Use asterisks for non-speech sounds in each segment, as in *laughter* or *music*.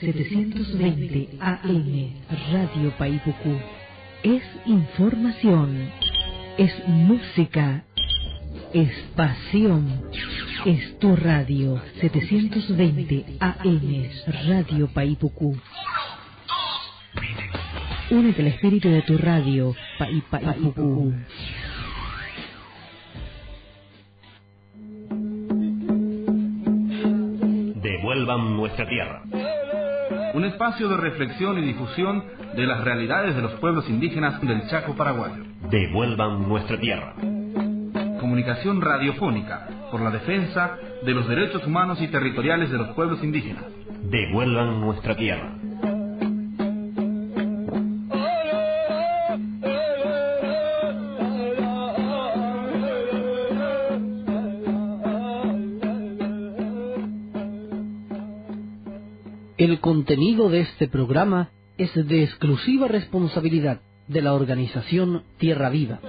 720 AM Radio Paipucú. Es información, es música, es pasión. Es tu radio 720 AM Radio Paipucú. Únete al espíritu de tu radio Pai Paipucú. Devuelvan nuestra tierra. Un espacio de reflexión y difusión de las realidades de los pueblos indígenas del Chaco paraguayo. Devuelvan nuestra tierra. Comunicación radiofónica por la defensa de los derechos humanos y territoriales de los pueblos indígenas. Devuelvan nuestra tierra. Este programa es de exclusiva responsabilidad de la organización Tierra Viva.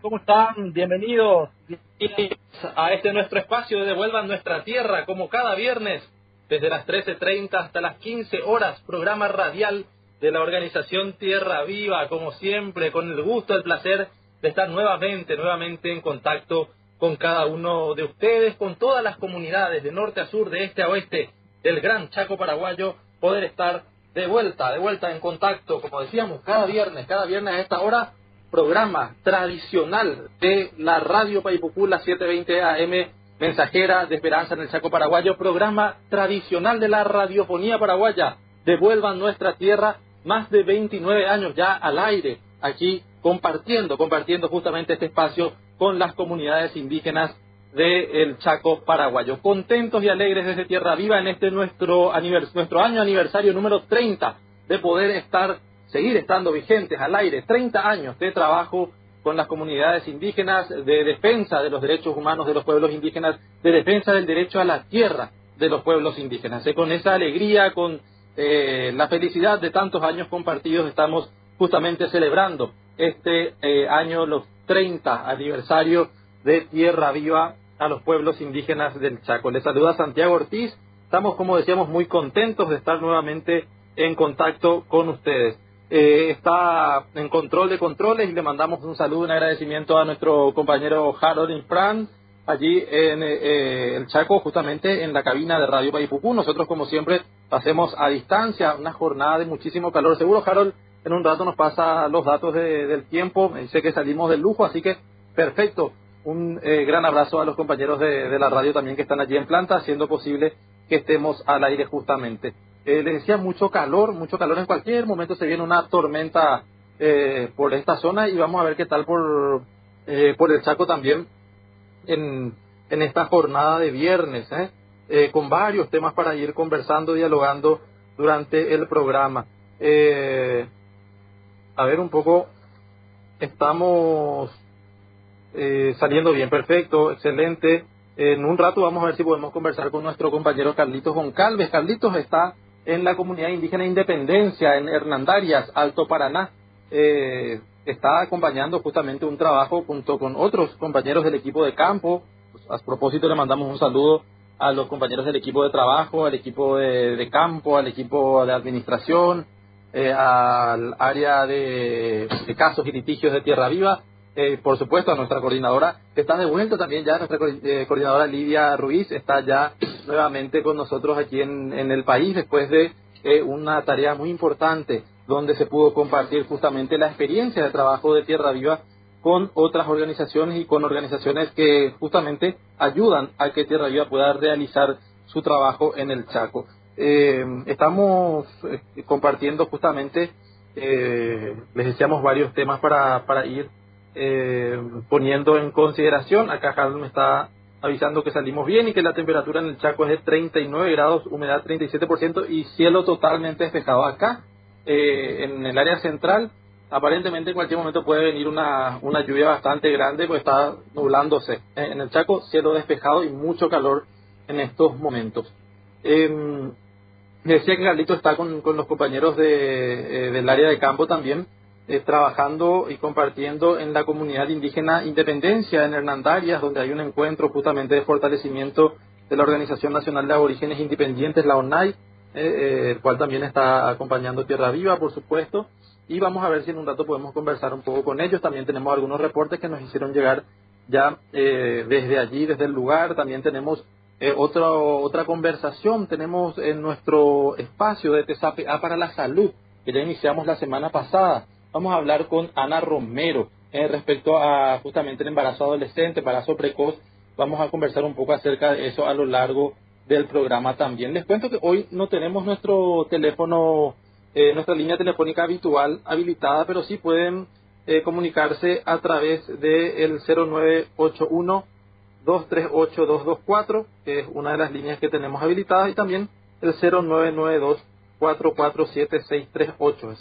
¿cómo están? Bienvenidos a este nuestro espacio de Devuelvan Nuestra Tierra, como cada viernes, desde las 13.30 hasta las 15 horas, programa radial de la organización Tierra Viva, como siempre, con el gusto, el placer de estar nuevamente, nuevamente en contacto con cada uno de ustedes, con todas las comunidades de norte a sur, de este a oeste, del gran Chaco paraguayo, poder estar de vuelta, de vuelta en contacto, como decíamos, cada viernes, cada viernes a esta hora, programa tradicional de la Radio Paipucú, la 720 AM, mensajera de Esperanza en el Chaco Paraguayo, programa tradicional de la radiofonía paraguaya. Devuelvan nuestra tierra, más de 29 años ya al aire, aquí compartiendo, compartiendo justamente este espacio con las comunidades indígenas del Chaco paraguayo. Contentos y alegres desde Tierra Viva en este nuestro, nuestro año aniversario número 30 de poder estar seguir estando vigentes al aire 30 años de trabajo con las comunidades indígenas, de defensa de los derechos humanos de los pueblos indígenas, de defensa del derecho a la tierra de los pueblos indígenas. Y con esa alegría, con eh, la felicidad de tantos años compartidos, estamos justamente celebrando este eh, año, los 30 aniversario de Tierra Viva a los pueblos indígenas del Chaco. Les saluda Santiago Ortiz. Estamos, como decíamos, muy contentos de estar nuevamente en contacto con ustedes eh, está en control de controles y le mandamos un saludo, un agradecimiento a nuestro compañero Harold Infran, allí en eh, el Chaco, justamente en la cabina de Radio Paipucú. Nosotros, como siempre, hacemos a distancia una jornada de muchísimo calor. Seguro, Harold, en un rato nos pasa los datos del tiempo. Dice que salimos del lujo, así que perfecto. Un eh, gran abrazo a los compañeros de, de la radio también que están allí en planta, haciendo posible que estemos al aire justamente eh, les decía mucho calor, mucho calor en cualquier momento se viene una tormenta eh, por esta zona y vamos a ver qué tal por, eh, por el Chaco también en, en esta jornada de viernes, ¿eh? Eh, con varios temas para ir conversando, dialogando durante el programa. Eh, a ver un poco, estamos saliendo bien, perfecto, excelente. En un rato vamos a ver si podemos conversar con nuestro compañero Carlitos Goncalves. Carlitos está en la comunidad indígena Independencia, en Hernandarias, Alto Paraná. Eh, está acompañando justamente un trabajo junto con otros compañeros del equipo de campo. Pues, a propósito, le mandamos un saludo a los compañeros del equipo de trabajo, al equipo de, campo, al equipo de administración, eh, al área de, casos y litigios de Tierra Viva. Eh, por supuesto, a nuestra coordinadora, que está de vuelta también ya, nuestra eh, coordinadora Lidia Ruiz está ya nuevamente con nosotros aquí en, en el país después de eh, una tarea muy importante donde se pudo compartir justamente la experiencia de trabajo de Tierra Viva con otras organizaciones y con organizaciones que justamente ayudan a que Tierra Viva pueda realizar su trabajo en el Chaco. Eh, estamos eh, compartiendo justamente, les decíamos varios temas para, para ir poniendo en consideración. Acá Carlos me está avisando que salimos bien y que la temperatura en el Chaco es de 39 grados, humedad 37% y cielo totalmente despejado. Acá, eh, en el área central, aparentemente en cualquier momento puede venir una, una lluvia bastante grande, pues está nublándose. En el Chaco, cielo despejado y mucho calor en estos momentos. Eh, decía que Carlito está con, con los compañeros de, eh, del área de campo también, eh, trabajando y compartiendo en la comunidad indígena Independencia en Hernandarias, donde hay un encuentro justamente de fortalecimiento de la Organización Nacional de Aborígenes Independientes, la ONAI, eh, el cual también está acompañando Tierra Viva, por supuesto. Y vamos a ver si en un rato podemos conversar un poco con ellos. También tenemos algunos reportes que nos hicieron llegar ya desde allí, desde el lugar. También tenemos eh, otra, otra conversación tenemos en nuestro espacio de TSAPA para la Salud, que ya iniciamos la semana pasada. Vamos a hablar con Ana Romero eh, respecto a justamente el embarazo adolescente, embarazo precoz. Vamos a conversar un poco acerca de eso a lo largo del programa también. Les cuento que hoy no tenemos nuestro teléfono, eh, nuestra línea telefónica habitual habilitada, pero sí pueden eh, comunicarse a través del 0981 238-224, que es una de las líneas que tenemos habilitadas, y también el 0992-447-638. El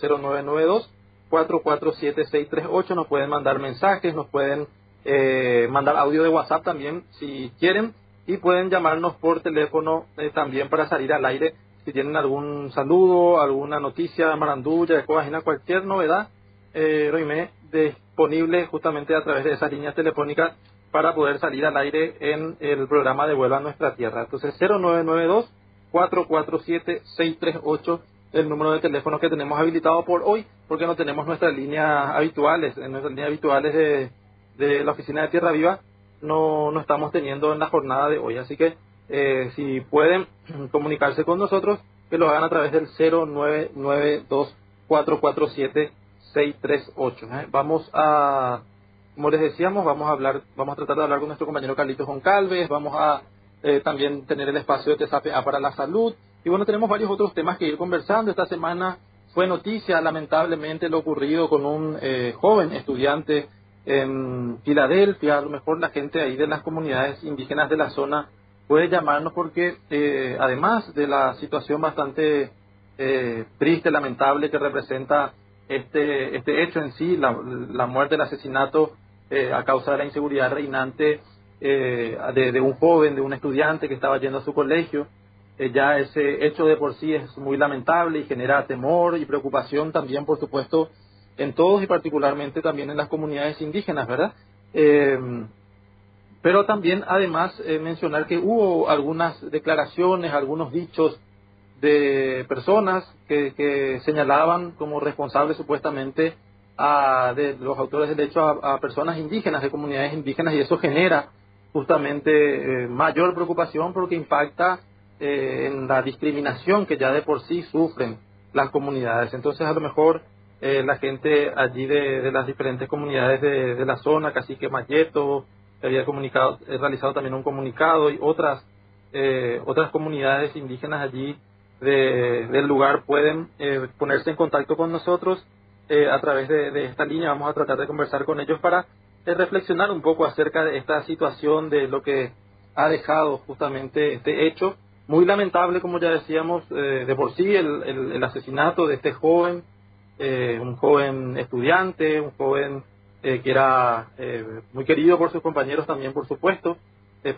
0992-447-638 nos pueden mandar mensajes, nos pueden eh, mandar audio de WhatsApp también si quieren, y pueden llamarnos por teléfono eh, también para salir al aire. Si tienen algún saludo, alguna noticia, marandulla, de cojina, cualquier novedad, eh, disponible justamente a través de esas líneas telefónicas para poder salir al aire en el programa de Vuelva a Nuestra Tierra. Entonces, 0992-447-638, el número de teléfono que tenemos habilitado por hoy, porque no tenemos nuestras líneas habituales, nuestras líneas habituales de, de la Oficina de Tierra Viva, no, no estamos teniendo en la jornada de hoy. Así que, eh, si pueden *clears throat* comunicarse con nosotros, que lo hagan a través del 0992-447-638. ¿eh? Vamos a como les decíamos, vamos a hablar, vamos a tratar de hablar con nuestro compañero Carlitos Goncalves, vamos a eh, también tener el espacio de TSAPA para la salud. Y bueno, tenemos varios otros temas que ir conversando. Esta semana fue noticia, lamentablemente, lo ocurrido con un eh, joven estudiante en Filadelfia. A lo mejor la gente ahí de las comunidades indígenas de la zona puede llamarnos porque, eh, además de la situación bastante triste, lamentable que representa este, este hecho en sí, la, la muerte, el asesinato eh, a causa de la inseguridad reinante eh, de, un joven, de un estudiante que estaba yendo a su colegio. Eh, ya ese hecho de por sí es muy lamentable y genera temor y preocupación también, por supuesto, en todos y particularmente también en las comunidades indígenas, ¿verdad? pero también, además, mencionar que hubo algunas declaraciones, algunos dichos de personas que, que señalaban como responsables supuestamente de los autores del hecho a, personas indígenas, de comunidades indígenas, y eso genera justamente eh, mayor preocupación porque impacta eh, en la discriminación que ya de por sí sufren las comunidades. Entonces, a lo mejor eh, la gente allí de, las diferentes comunidades de, la zona, Cacique Mayeto, había comunicado, realizado también un comunicado, y otras, otras comunidades indígenas allí del lugar pueden ponerse en contacto con nosotros eh, a través de, esta línea vamos a tratar de conversar con ellos para eh, reflexionar un poco acerca de esta situación, de lo que ha dejado justamente este hecho. Muy lamentable, como ya decíamos, eh, de por sí el, asesinato de este joven, un joven estudiante, un joven que era muy querido por sus compañeros también, por supuesto,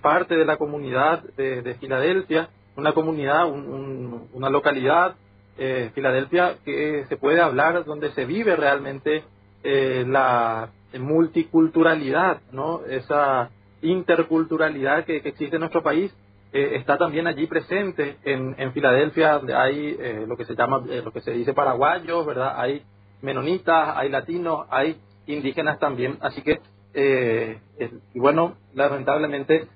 parte de la comunidad de, Filadelfia, una comunidad, una localidad eh, Filadelfia que se puede hablar donde se vive realmente eh, la multiculturalidad, ¿no? Esa interculturalidad que, existe en nuestro país eh, está también allí presente en, en Filadelfia, hay eh, lo que se llama, lo que se dice paraguayos, ¿verdad? Hay menonitas, hay latinos, hay indígenas también, así que y bueno, lamentablemente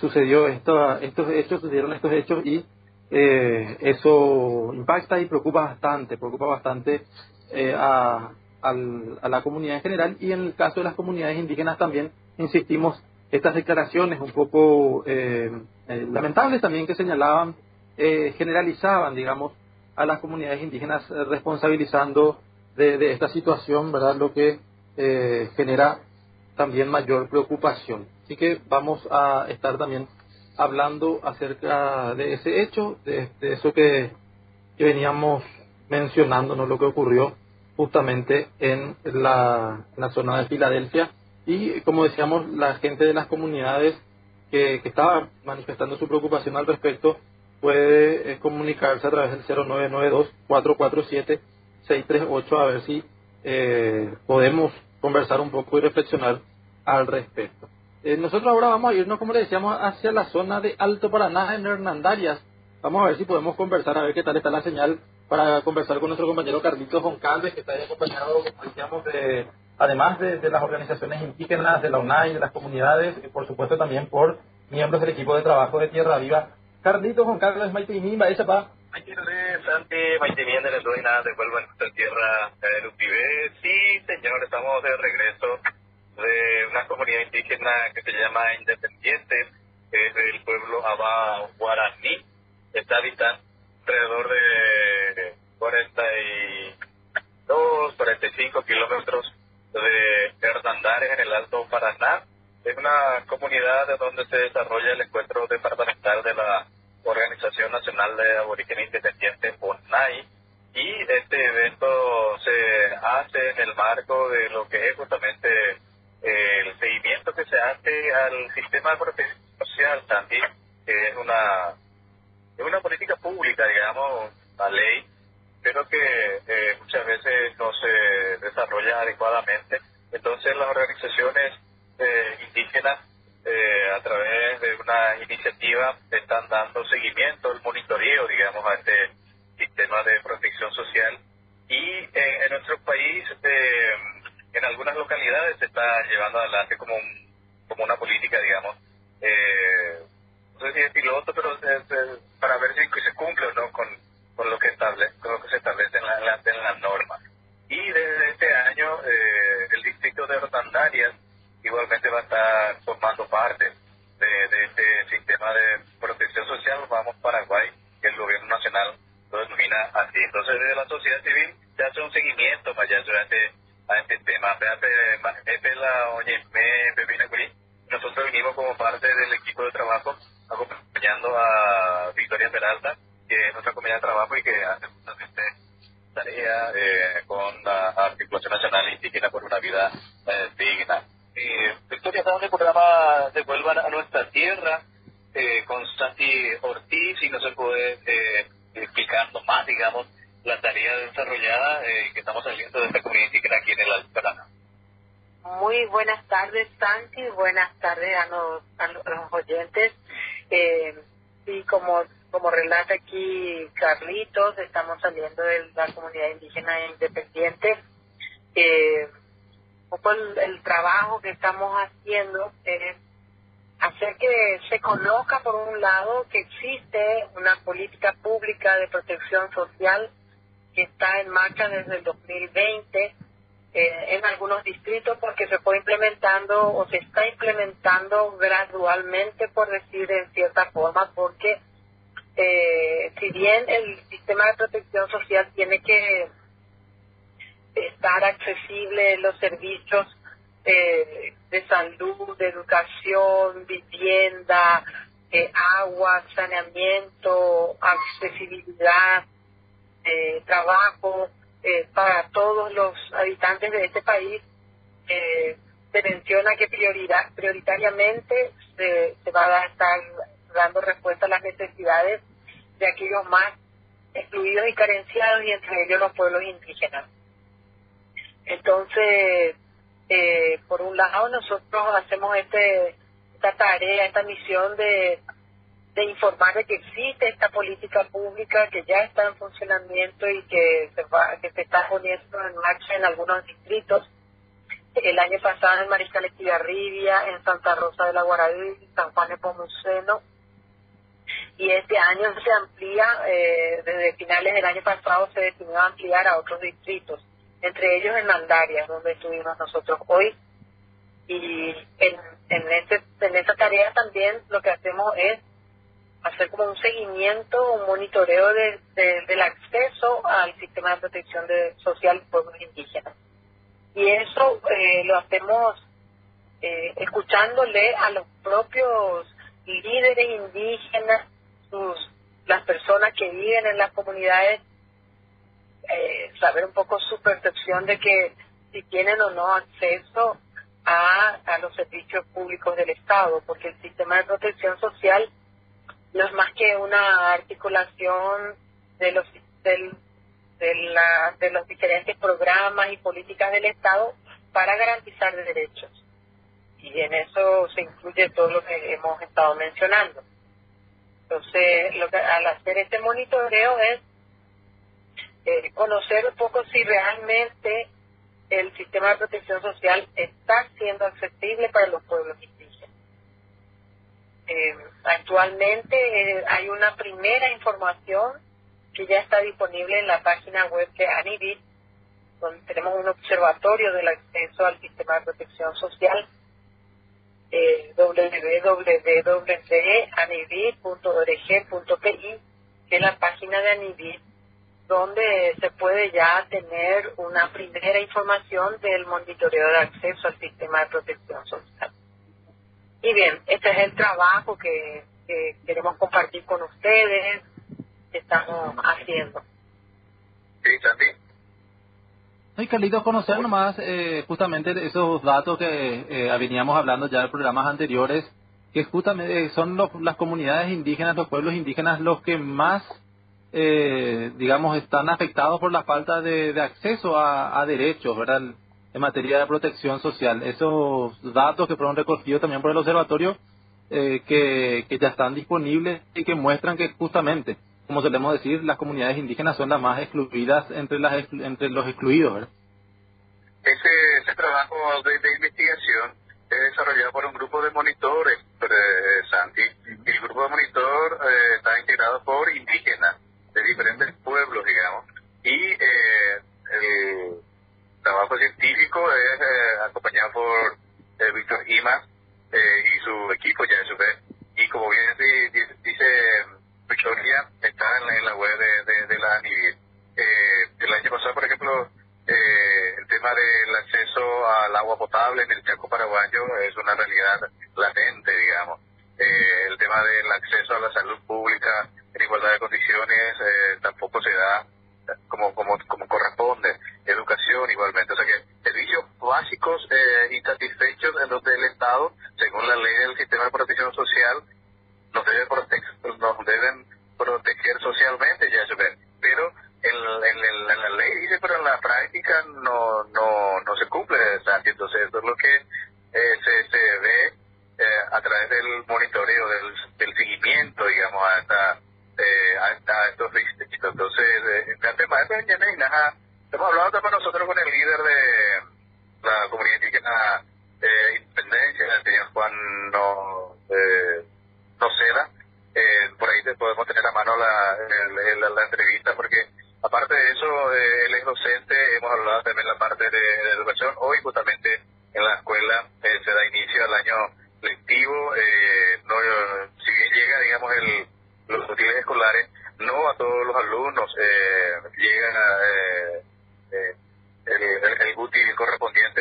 sucedió esto, estos hechos, sucedieron estos hechos y eh, eso impacta y preocupa bastante, preocupa bastante eh, a, la comunidad en general y en el caso de las comunidades indígenas también, insistimos, estas declaraciones un poco eh, lamentables también que señalaban, generalizaban, digamos, a las comunidades indígenas responsabilizando de, de, esta situación, ¿verdad? Lo que genera también mayor preocupación. Así que vamos a estar también hablando acerca de ese hecho, de, eso que, veníamos mencionando, ¿no? lo que ocurrió justamente en la, zona de Filadelfia. Y como decíamos, la gente de las comunidades que, que estaba manifestando su preocupación al respecto puede eh, comunicarse a través del 0992-447-638 a ver si eh, podemos conversar un poco y reflexionar al respecto. Eh, nosotros ahora vamos a irnos, como le decíamos, hacia la zona de Alto Paraná en Hernandarias. Vamos a ver si podemos conversar, a ver qué tal está la señal para conversar con nuestro compañero Carlitos Goncalves, que está ahí acompañado, como decíamos, de, además de, las organizaciones indígenas, de la UNAI, de las comunidades, y por supuesto también por miembros del equipo de trabajo de Tierra Viva. Carlitos Goncalves, Maite y Mimba, esa pa. Maite Santi, Maite de la Doina, de vuelvo a nuestra tierra, el UPB. Sí, señor, estamos de regreso de una comunidad indígena que se llama Independiente, que es del pueblo Abá Guaraní. Está habitando alrededor de 42, 45 kilómetros de Hernandares en el Alto Paraná. Es una comunidad de donde se desarrolla el encuentro departamental de la Organización Nacional de Aborigen Independiente, ONAI, y este evento se hace en el marco de lo que es justamente el seguimiento que se hace al sistema de protección social también, que es una, es una política pública, digamos, la ley, pero que eh, muchas veces no se desarrolla adecuadamente. Entonces las organizaciones eh, indígenas, eh, a través de una iniciativa, están dando seguimiento, el monitoreo, digamos, a este sistema de protección social. Y en nuestro país, en algunas localidades se está llevando adelante como como una política, digamos, eh, no sé si es piloto, pero para ver si se cumple o no con, con lo que establece, con lo que se establece en la, en la norma. Y desde este año eh, el distrito de Rotandarias igualmente va a estar formando parte de, de este sistema de protección social. Vamos Paraguay, que el gobierno nacional lo denomina así. Entonces desde la sociedad civil se hace un seguimiento para allá durante a este tema. Nosotros vinimos como parte del equipo de trabajo acompañando a Victoria Peralta, que es nuestra comunidad de trabajo y que hace justamente tarea eh, con la Articulación Nacional Indígena por una vida eh, digna. Eh, Victoria, estamos en el programa Devuelvan a nuestra tierra eh, con Santi Ortiz y no se puede eh, explicarnos más, digamos, la tarea desarrollada eh, que estamos saliendo de esta comunidad indígena aquí en el Alto Muy buenas tardes, Santi. Buenas tardes a los, a los, oyentes. Eh, y como, como relata aquí Carlitos, estamos saliendo de la comunidad indígena independiente. Eh, el, el trabajo que estamos haciendo es hacer que se conozca, por un lado, que existe una política pública de protección social que está en marcha desde el 2020 eh, en algunos distritos porque se fue implementando o se está implementando gradualmente, por decir en cierta forma, porque eh, si bien el sistema de protección social tiene que estar accesible los servicios eh, de salud, de educación, vivienda, agua, saneamiento, accesibilidad, eh, trabajo eh, para todos los habitantes de este país, eh, se menciona que prioridad, prioritariamente se, se va a estar dando respuesta a las necesidades de aquellos más excluidos y carenciados y entre ellos los pueblos indígenas. Entonces, eh, por un lado nosotros hacemos este esta tarea, esta misión de informar de que existe esta política pública que ya está en funcionamiento y que se va, que se está poniendo en marcha en algunos distritos. El año pasado en Mariscal Estigarribia, en Santa Rosa de la Guaraví, San Juan de Pomuceno. Y este año se amplía, eh, desde finales del año pasado se decidió ampliar a otros distritos, entre ellos en Mandarias, donde estuvimos nosotros hoy. Y en, en, este, en esta tarea también lo que hacemos es hacer como un seguimiento, un monitoreo de, del acceso al sistema de protección de, social de pueblos indígenas. Y eso eh, lo hacemos eh, escuchándole a los propios líderes indígenas, sus, las personas que viven en las comunidades, eh, saber un poco su percepción de que si tienen o no acceso a, a los servicios públicos del Estado, porque el sistema de protección social no es más que una articulación de los del, de, la, de los diferentes programas y políticas del Estado para garantizar derechos. Y en eso se incluye todo lo que hemos estado mencionando. Entonces, lo que, al hacer este monitoreo es eh, conocer un poco si realmente el sistema de protección social está siendo accesible para los pueblos indígenas. Eh, actualmente eh, hay una primera información que ya está disponible en la página web de ANIBIT, donde tenemos un observatorio del acceso al sistema de protección social, eh, www.anibit.org.pi, que es la página de ANIBIT, donde se puede ya tener una primera información del monitoreo de acceso al sistema de protección social. Y bien, este es el trabajo que, queremos compartir con ustedes, que estamos haciendo. Sí, también. Y Carlitos, conocer nomás eh, justamente esos datos que eh, veníamos hablando ya en programas anteriores, que justamente son las comunidades indígenas, los pueblos indígenas los que más eh, digamos, están afectados por la falta de, acceso a, derechos, ¿verdad? En materia de protección social. Esos datos que fueron recogidos también por el observatorio, eh, que, que ya están disponibles y que muestran que justamente, como solemos decir, las comunidades indígenas son las más excluidas entre, las, entre los excluidos, ¿verdad? Ese, ese trabajo de, investigación es desarrollado por un grupo de monitores, eh, Santi, y el grupo de monitor eh, está integrado por indígenas de diferentes pueblos, digamos, y eh, el trabajo científico es eh, acompañado por eh, Víctor Ima y su equipo ya su vez. Y como bien dice, dice Victoria, está en la, web de, la ANIVIR. el año pasado, por ejemplo, el tema del acceso al agua potable en el Chaco paraguayo es una realidad latente, digamos. el tema del acceso a la salud pública en igualdad de condiciones eh, tampoco se da como, como, como corresponde. Educación igualmente. O sea que servicios básicos eh, insatisfechos en donde el Estado, según la ley del sistema de protección social, nos, debe nos deben proteger socialmente, ya se ve. Pero en, en, la ley dice, pero en la práctica no, no, no se cumple. Entonces, eso es lo que eh, se, se ve eh, a través del monitoreo, del, del seguimiento, digamos, a esta eh, a, estos distritos. Entonces, eh, hemos hablado también nosotros con el líder de la comunidad indígena eh, Independencia, el señor Juan no, eh, Noceda. Eh, por ahí podemos tener a mano la, la, entrevista porque aparte de eso, eh, él es docente, hemos hablado también la parte de, de educación. Hoy justamente en la escuela eh, se da inicio al año lectivo. Eh, no, si bien llega, digamos, el los útiles escolares, no a todos los alumnos eh, llegan a, eh, eh, el, el, útil correspondiente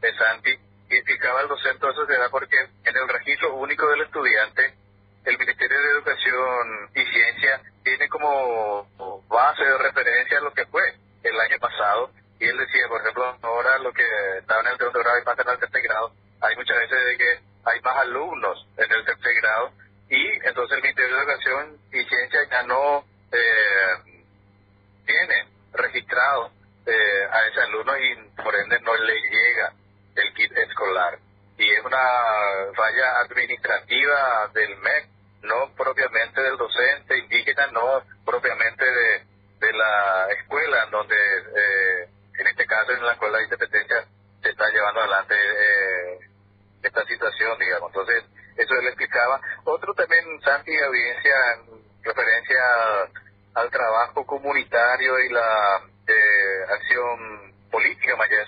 de Santi. Y explicaba el docente eso se da porque en el registro único del estudiante, el Ministerio de Educación y Ciencia tiene como base de referencia lo que fue el año pasado. Y él decía, por ejemplo, ahora lo que estaba en el segundo grado y pasa en el tercer grado, hay muchas veces de que hay más alumnos en el tercer grado y entonces el Ministerio de Educación y Ciencia ya no eh, tiene registrado eh, a ese alumno y por ende no le llega el kit escolar. Y es una falla administrativa del MEC, no propiamente del docente indígena, no propiamente de, de la escuela, donde eh, en este caso en la escuela de independencia se está llevando adelante eh, esta situación, digamos. Entonces, eso él explicaba. Otro también, Santi, evidencia en referencia al trabajo comunitario y la eh, acción política, Maya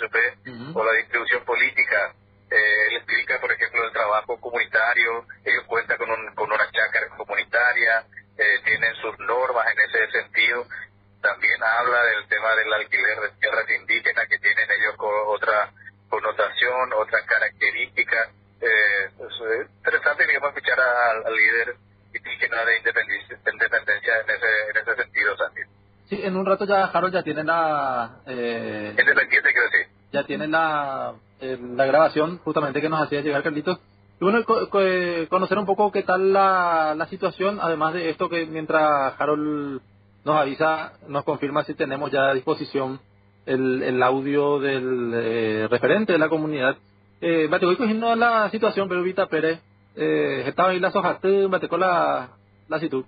o la distribución política. Eh, él explica, por ejemplo, el trabajo comunitario, ellos cuentan con, un, con una chácara comunitaria, eh, tienen sus normas en ese sentido. También habla del tema del alquiler de tierras indígenas que tienen ellos con otra connotación, otra característica eh, es interesante, digamos, escuchar al, líder indígena de independencia, en ese, en ese sentido, Santi. Sí, en un rato ya Harold ya tiene la... Eh, Independiente, quiero decir. Ya tiene la, la grabación justamente que nos hacía llegar Carlitos. Y bueno, co- eh, conocer un poco qué tal la, la situación, además de esto que mientras Harold nos avisa, nos confirma si tenemos ya a disposición el, el audio del eh, referente de la comunidad. Eh, bate voy cogiendo la situación, pero Vita Pérez, eh, estaba ahí la sojate, bate con la, la situ.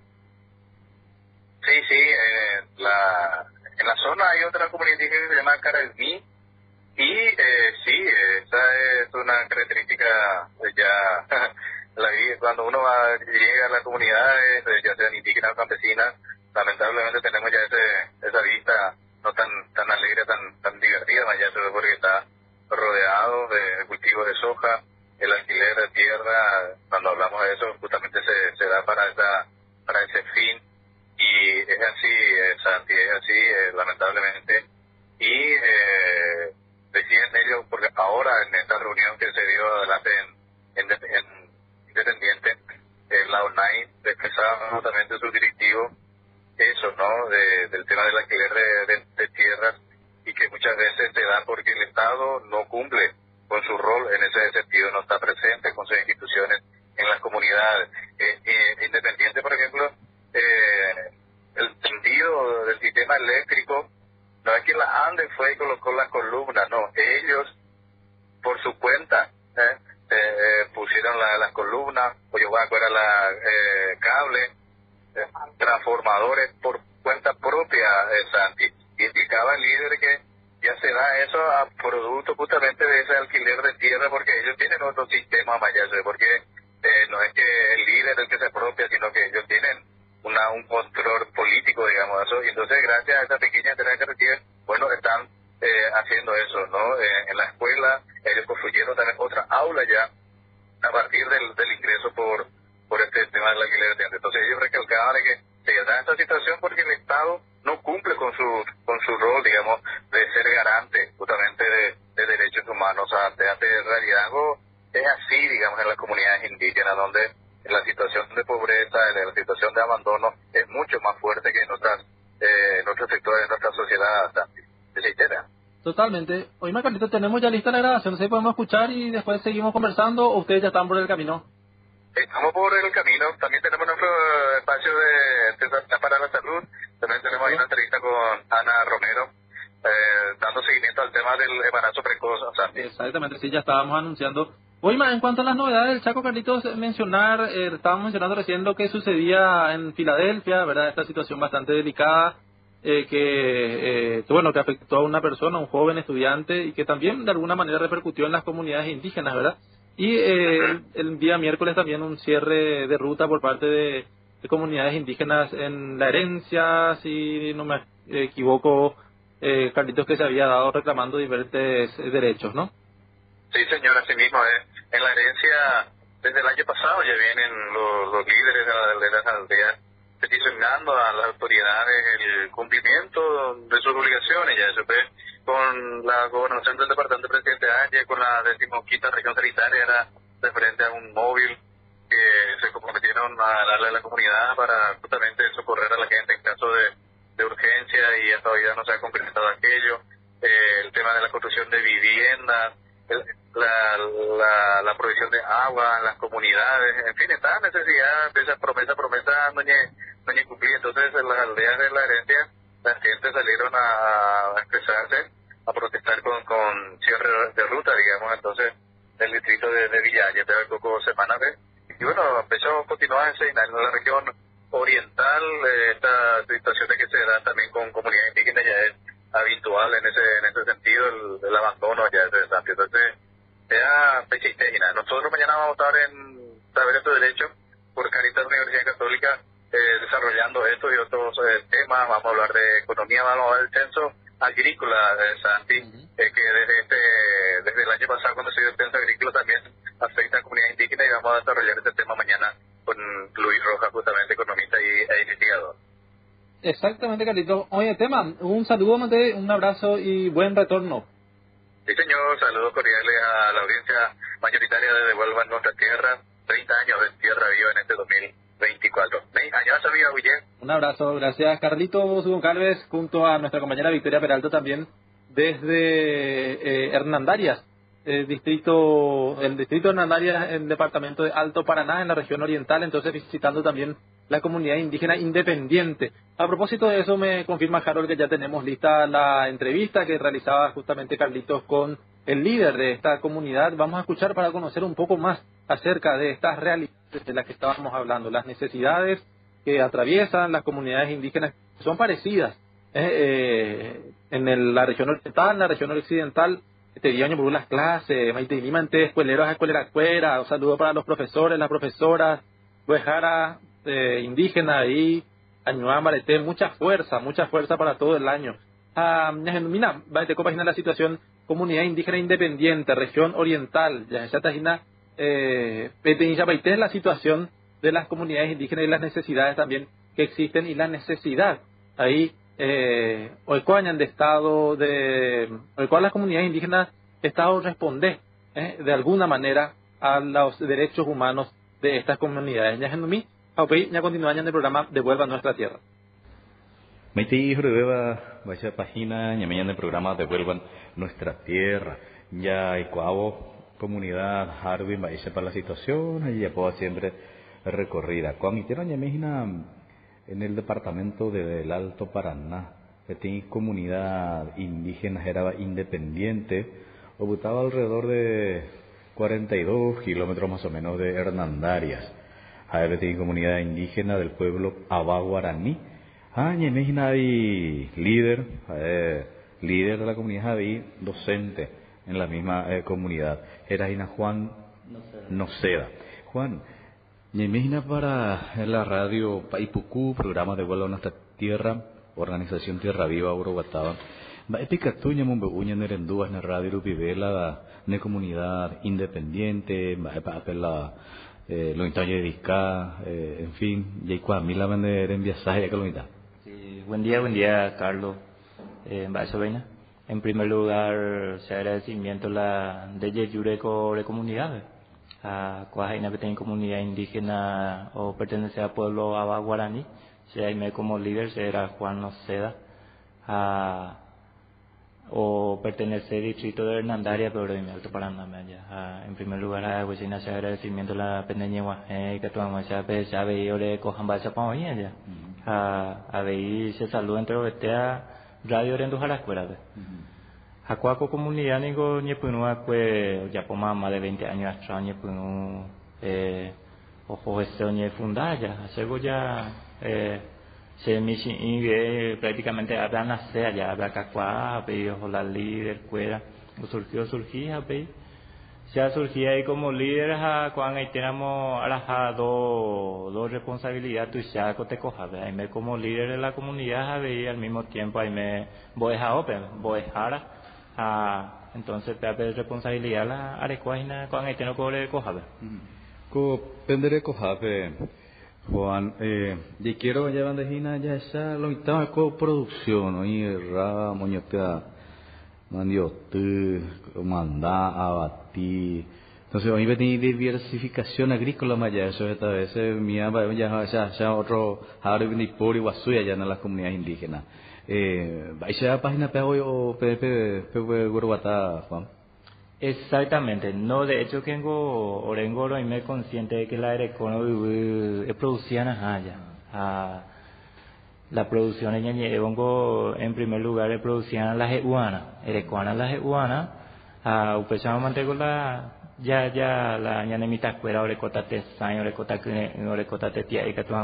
Sí, sí, eh, la, en la zona hay otra comunidad que se llama Caralmí y eh, sí, esa es una característica pues, ya *laughs* la vi- cuando uno va, llega a las comunidades, eh, ya sean indígenas o campesinas, lamentablemente tenemos ya ese, esa vista no tan tan alegre, tan tan divertida, más ya solo porque está rodeado de, de cultivos de soja, el alquiler de tierra, cuando hablamos de eso, justamente se, se da para esa para ese fin y es así, Santi, es así, eh, lamentablemente. Y eh, decían ellos, porque ahora en esta reunión que se dio adelante en, en, en Independiente, eh, la ONAI expresaba justamente su directivo eso, ¿no? De, del tema del alquiler de, de, tierras y que muchas veces se da porque el Estado no cumple con su rol en ese sentido, no está presente con sus instituciones en las comunidades. Eh, eh, Independiente, por ejemplo, eh, el tendido del sistema eléctrico, la fue y colocó la columna, no, ellos por su cuenta eh, eh, pusieron la, las yo voy a acuerdo la eh, cable, eh, transformadores por cuenta propia, eh, Santi. Indicaba el líder que ya se da eso a producto justamente de ese alquiler de tierra porque ellos tienen otro sistema mayor, porque eh, no es que el líder es el que se apropia, sino que ellos tienen una un control político, digamos, eso. Y entonces, gracias a esa pequeña entrega que reciben, bueno, están eh, haciendo eso, ¿no? Eh, en la escuela, ellos construyeron también otra aula ya a partir del, del ingreso por por este tema del alquiler de. Entonces, ellos recalcaban que se da esta situación porque el Estado no cumple con su con su rol, digamos, de ser garante justamente de, de derechos humanos ante, ante en realidad es así, digamos, en las comunidades indígenas, donde la situación de pobreza, la situación de abandono es mucho más fuerte que en otras, eh, en otros sectores de nuestra sociedad deseitera. Totalmente. Hoy, Carlitos, tenemos ya lista la grabación, no sé si podemos escuchar y después seguimos conversando o ustedes ya están por el camino. Estamos por el camino, también tenemos nuestro espacio de, de para la salud, también tenemos ahí una entrevista con Ana Romero, eh, dando seguimiento al tema del embarazo precoz. O sea, Exactamente, sí, ya estábamos anunciando. Hoy, en cuanto a las novedades del Chaco, Carlitos, mencionar, eh, estábamos mencionando recién lo que sucedía en Filadelfia, ¿verdad? Esta situación bastante delicada, eh, que, eh, bueno, que afectó a una persona, un joven estudiante, y que también de alguna manera repercutió en las comunidades indígenas, ¿verdad? Y eh, el, día miércoles también un cierre de ruta por parte de, de comunidades indígenas en la herencia, si no me equivoco, eh, Carlitos, que se había dado reclamando diferentes eh, derechos, ¿no? Sí, señor, así mismo. Eh. En la herencia, desde el año pasado ya vienen los, los líderes de, la, de las aldeas peticionando a las autoridades el cumplimiento de sus obligaciones. Ya eso fue con la gobernación del departamento del presidente Ángel, con la decimoquinta región sanitaria, era referente a un móvil que se comprometieron a darle a la comunidad para justamente socorrer a la gente en caso de, de urgencia y hasta hoy ya no se ha concretado aquello. Eh, el tema de la construcción de viviendas, la, la, provisión de agua en las comunidades, en fin, está necesidad de esa promesa, promesa no ni cumplir. Entonces, en las aldeas de la herencia, las gente salieron a, a expresarse, a protestar con, con cierre de ruta, digamos, entonces, del distrito de, de Villaya, de poco semanas de y bueno, empezó a continuar en la región oriental, eh, esta situación de que se da también con comunidades indígenas ya es habitual en ese en ese sentido, el, el abandono ya es de Santi. Entonces, sea fecha indígena. Nosotros mañana vamos a estar en Saber tu Derecho por Caritas Universidad Católica eh, desarrollando esto y otros eh, temas. Vamos a hablar de economía, vamos a hablar del censo agrícola de Santi, eh, que desde este desde el año pasado cuando se dio el censo agrícola también afecta a comunidad indígena y vamos a desarrollar este tema mañana con Luis Rojas, justamente economista y, e investigador. Exactamente, Carlito. Oye, tema, un saludo, un abrazo y buen retorno. Sí, señor, saludos cordiales a la audiencia mayoritaria de Devuelvan Nuestra Tierra, 30 años de Tierra Viva en este 2024. ¿Año sabía, Guillermo? Un abrazo, gracias Carlito Goncalves junto a nuestra compañera Victoria Peralta también desde eh, Hernandarias, el distrito, el distrito de Hernandarias, en el departamento de Alto Paraná, en la región oriental, entonces visitando también la comunidad indígena independiente. A propósito de eso, me confirma Harold que ya tenemos lista la entrevista que realizaba justamente Carlitos con el líder de esta comunidad. Vamos a escuchar para conocer un poco más acerca de estas realidades de las que estábamos hablando, las necesidades que atraviesan las comunidades indígenas son parecidas eh, eh, en la región oriental, en la región occidental, este día por las clases, Maite Limante, escueleros a escuelera escuela, un saludo para los profesores, las profesoras, Huejara, eh, indígena ahí, Añuá, Marete, mucha fuerza, mucha fuerza para todo el año. Ah, mira, te compaginar la situación comunidad indígena independiente, región oriental, ya se eh, la situación de las comunidades indígenas y las necesidades también que existen y la necesidad ahí eh, o de estado de el cual las comunidades indígenas estado responder eh, de alguna manera a los derechos humanos de estas comunidades. Ya en ya continúan en el programa Devuelva Nuestra Tierra. Página, mañana el programa Devuelvan Nuestra Tierra. Ya Ecuavo, comunidad Harvey, vaya para la situación, y ya puedo siempre recorrida. Hicieron ya en el departamento del Alto Paraná, que tiene comunidad indígena, era independiente, ocupaba alrededor de 42 kilómetros más o menos de Hernandarias. Ahí tiene comunidad indígena del pueblo Abaguaraní. Ah, y líder, líder de la comunidad ahí, docente en la misma eh, comunidad. Era Ina Juan Noceda. Juan, Imagina para la radio Paipucú, programa de vuelo a nuestra tierra, organización Tierra Viva, Uruguataba. Va epicatuña mumbe uña nerendúas na radio rupivela ne comunidad independiente, va apela eh, lo de disca, eh, en fin, y a mí la vender en viaje que lo Sí, buen día, buen día, Carlos. Eh, en primer lugar, se agradecimiento la de Yureco de comunidades a Cuajaina comunidad indígena o pertenece al pueblo Aba Guaraní. Si me como líder será Juan Noceda. A, o pertenece al distrito de Hernandaria, pero de Alto Paraná. En primer lugar, a Huesina se agradecimiento a la pendeña que ver, ya veía le cojan base para hoy ya. A ver, se saluda entre los radio rendu a la escuela. Hakuako comunidad nigo ñepunu akue ya por más de 20 años atrás ñepunu eh, ojo este ñe fundaya, ya eh, se mi prácticamente habrá nacer ya habrá cacua, ojo la líder cuera, surgió surgía pe ha surgía ahí como líder cuando tenemos dos dos responsabilidades tu ya te coja ahí me como líder de la comunidad y al mismo tiempo ahí me voy a open voy a Ah, entonces hace responsabilidad la arecuajina con este no cobre cojabe. Co pendere cojabe. Juan, eh, y quiero ya bandejina ya esa lo mitad co producción, y ra moñotea mandiote, manda abati. Entonces, hoy venir diversificación agrícola más ya eso esta vez mía ya ya ya otro jaro ni por y guasuya ya en las comunidades indígenas eh, ¿Vais página pe pe pe Juan? Exactamente, no, de hecho tengo orengoro y me consciente de que la econo es producción allá. Ah, la producción en en primer lugar es producción la jehuana, erecuana la jehuana, a upechama mantego la ya ya la ñanemita escuela orecota te sain orecota que orecota te tía y que tu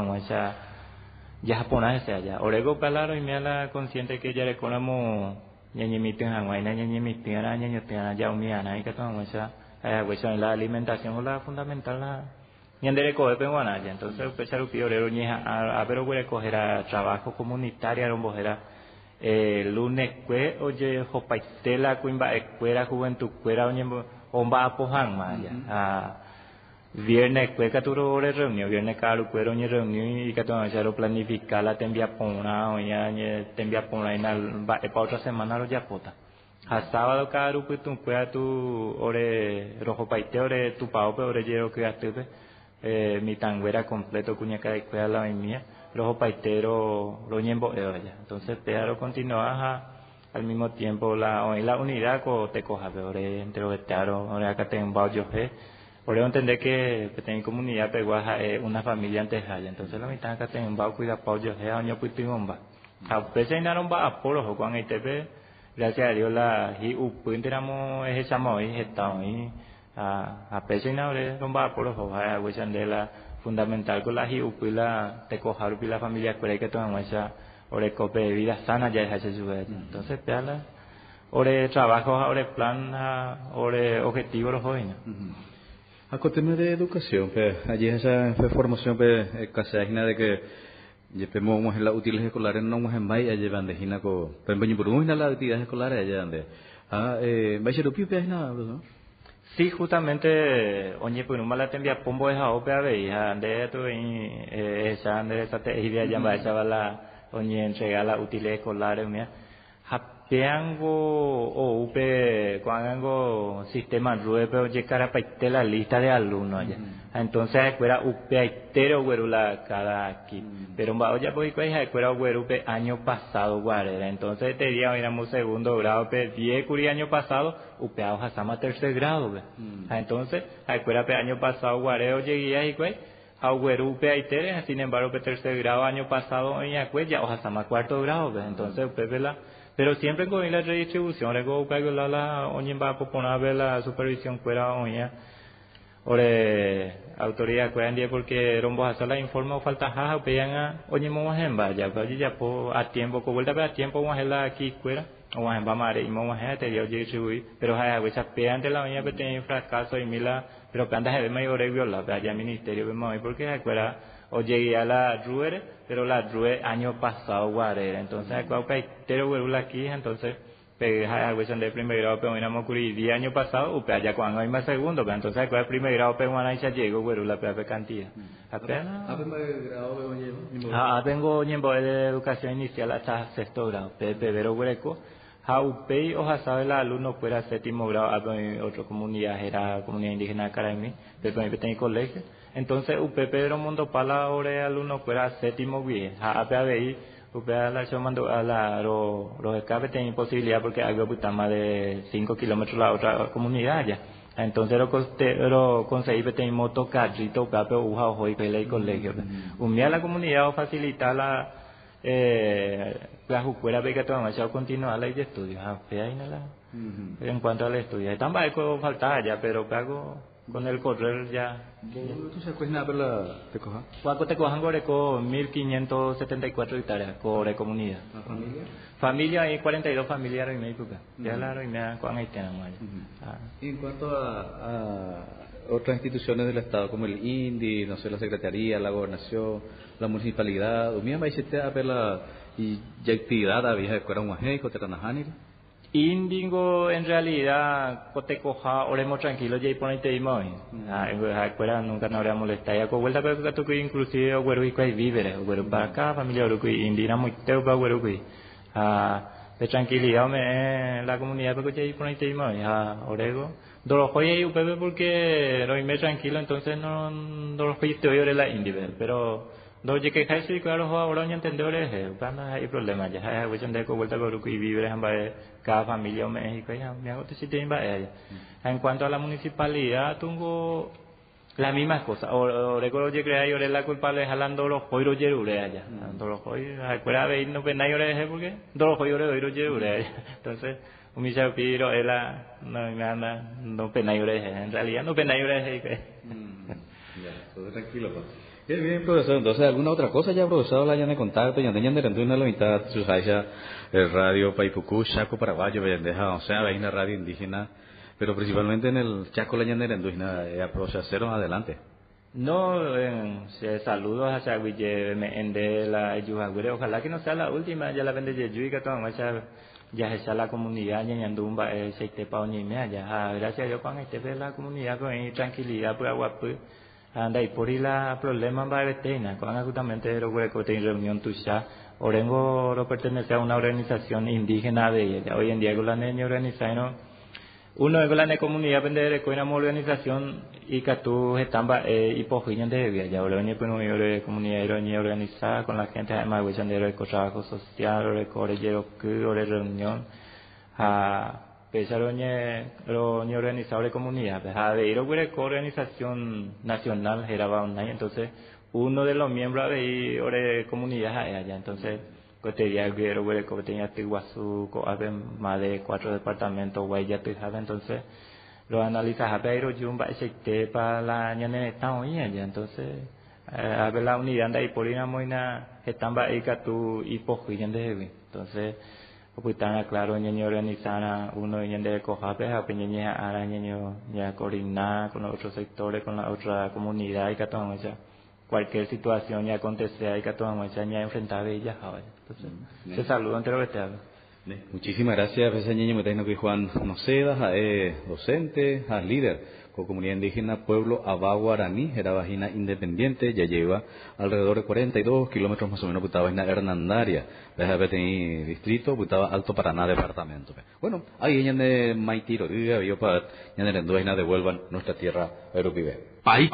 ya japonés allá. Orego palaro y me la consciente que ya le colamo ñañimitin hanguaina ñañimitin ara ñañotin ara ya umiana y que todo esa cuestión la alimentación la fundamental la ñandere coge penguana ya entonces pechar un piorero ñeja a pero puede coger a trabajo comunitario rombo era eh lunes cue oye jopaitela cuimba escuela juventud cuera oñe omba apojan ma ya a viernes kue katuro ore reunión viernes karu kue roñe reunión y katuro charo planificar la tembia pona o ya ñe tembia pona ina ba e pa otra semana lo ya pota. A sábado karu kue tu kue tu ore rojo paite ore tu pao pe ore yero que aste pe eh, mi tanguera completo cuñaca de cueva la mía. Los opaiteros lo ñembo ya entonces pero continúa al mismo tiempo la la unidad co te coja peor entre los estados ahora acá tengo yo eso entender que tengo comunidad peguaja es una familia antes allá entonces la mitad acá tengo bao cuida yo fe año puitimomba a veces inaron va a poros o cuando ITP gracias a Dios la hi upun tenemos ese chamo ahí está ahí a a veces inaron va a poros o va a de la fundamental con la hiupi la te cojar la familia por que tomamos esa ore cope de vida sana ya es ese entonces peala. Ore trabajo ore plan ore objetivo los jóvenes a tema de educación pues allí esa formación pues casi de que llevemos las útiles escolares no hemos en vaya llevan de gina co pero por una las actividades escolares allá donde ah eh vaya lo pipe nada ¿no? Sí, justamente oñe pues no la tembia pombo esa opea veía ande tu esa ande esa te idea ya va esa la oñe entrega la útiles escolares mía hapeango o upe cuando sistema rue pero llegar a la lista de alumnos allá. Entonces escuela upe aitero la cada aquí. Pero va ya pues pues escuela upe año pasado guarera. Entonces este día éramos segundo grado pe 10 curi año pasado upe a tercer grado entonces escuela pe año pasado guarero llegué ahí pues Auguerupe Aitere, sin embargo, tercer grado año pasado en ya Ojasama cuarto grado, entonces, upe la pero siempre con la redistribución, luego que la la oña va a proponer la supervisión fuera oña, ore autoridad cueran día porque rombo hacer la informa o falta jaja pegan a oña mo en vaya, vaya ya po a tiempo, con vuelta a tiempo vamos a la aquí fuera, o a mare y vamos a te dio distribuir, pero hay a veces pegan de la oña que tiene fracaso y mila, pero anda de mayor viola, vaya ministerio vemos porque acuerda o llegué a la Ruer, pero la Ruer año pasado guarera. Entonces, acá hay tero aquí, entonces, pegué a cuestión de primer grado, pero una mocuri día año pasado, upe allá cuando hay más segundo, pero entonces acá el primer grado, pero una ya llegó, güero, la pepe cantidad. Apenas. ¿A primer grado, Ah, vengo ñembo de educación inicial hasta sexto grado, pero greco. Jaupei o sabe la alumno fuera séptimo grado, a otra comunidad, era comunidad indígena Caraimí, pero me tenía colegio. Entonces, UP Pedro Mundo Pala ahora alumno fuera séptimo bien. A APABI, UP a la a la los escapes tienen posibilidad porque hay más de 5 kilómetros la otra comunidad ya. Entonces lo coste lo conseguí que tengo moto carrito pape uja ojo y pele colegio. Unía la comunidad o facilitar la eh la jucuera que todo más continuar la de estudios. En cuanto al estudio, están va falta ya, pero pago con el correr ya. ¿Tú sabes nada pero la te coja? Cuaco te cojan gore con 1574 hectáreas core comunidad. ¿La familia? Familia hay 42 familias y medio Ya la me con ahí tenemos. Y en cuanto a, a otras instituciones del Estado como el INDI, no sé, la Secretaría, la Gobernación, la Municipalidad, o me hiciste a ver la y ya actividad había de cuera un ajeco, te Indingo en realidad cotecoja oremos tranquilos ya y ponete y moi. Ah, escuela nunca nos habría molestado. Ya con vuelta pero que tu inclusive güero y que víveres, güero para acá familia güero y indina muy teo para güero y ah de tranquilidad me la comunidad porque ya y ponete y. Ah, orego. Dolo joye y upebe porque lo me tranquilo entonces no dolo joye te oye la individual, pero do que khai si claro ho ahora ni entender es, pana hay problema ya, hay cuestión de que vuelta güero y víveres en cada familia en México ya me hago en cuanto a la municipalidad tengo la misma cosa. O recuerdo que crea yo la culpable jalando los joyros yerure allá. Todos los joyros recuerda ver no pena yo le porque todos los joyros yerure *laughs* entonces un mismo piro era no me anda no pena yo en realidad no pena yo le ya todo tranquilo pues. Bien, bien, profesor. Entonces, ¿alguna otra cosa ya, profesor? La de contacto, ya tenían de una la mitad, su el radio Paipucú, Chaco, Paraguayo, Vallendeja, o sea, hay una radio indígena, pero principalmente en el Chaco, la llanera indígena, eh, cero adelante. No, eh, saludos a Chaguille, me ende la Yuhagure, ojalá que no sea la última, ya la vende Yeyu y que todo, ya es la comunidad, ya yandumba, eh, se te pa ya, gracias a Dios, cuando esté la comunidad con tranquilidad, pues agua, pues, anda y por ahí la problema va a cuando justamente lo que reunión tuya Orengo lo pertenece a una organización indígena de ella hoy en día con la niña organización uno de la comunidad de una organización y que tú están eh, y por de vida ya ahora viene pues de comunidad ni organizada con la gente además de de trabajo social de correllero que de reunión. A pesar de lo ni organizado de comunidad a de ir una organización nacional era un entonces uno de los miembros de la comunidad allá entonces cotería guero güey tenía tiguasu co más de cuatro departamentos guay ya entonces lo analiza pero jumba ese te para la ñane está hoy ya entonces a ver la unidad de polina moina eka tu hipojuyen de entonces pues tan claro ñeño organizana uno ñende cojape a peñeña ara ñeño ya coordinar con los otros sectores con la otra comunidad y que todo eso cualquier situación ya acontece, hay que tomar ya enfrentar ella Entonces, mm, se saluda entre los Muchísimas gracias, profesor tengo que Juan Nocedas, eh, docente, a líder con comunidad indígena Pueblo Abaguaraní, era vagina independiente, ya lleva alrededor de 42 kilómetros más o menos, putaba en Hernandaria, ver tenía distrito, putaba Alto Paraná, departamento. Bueno, ahí en de Maitiro, yo para ya de devuelvan nuestra tierra europibe. País.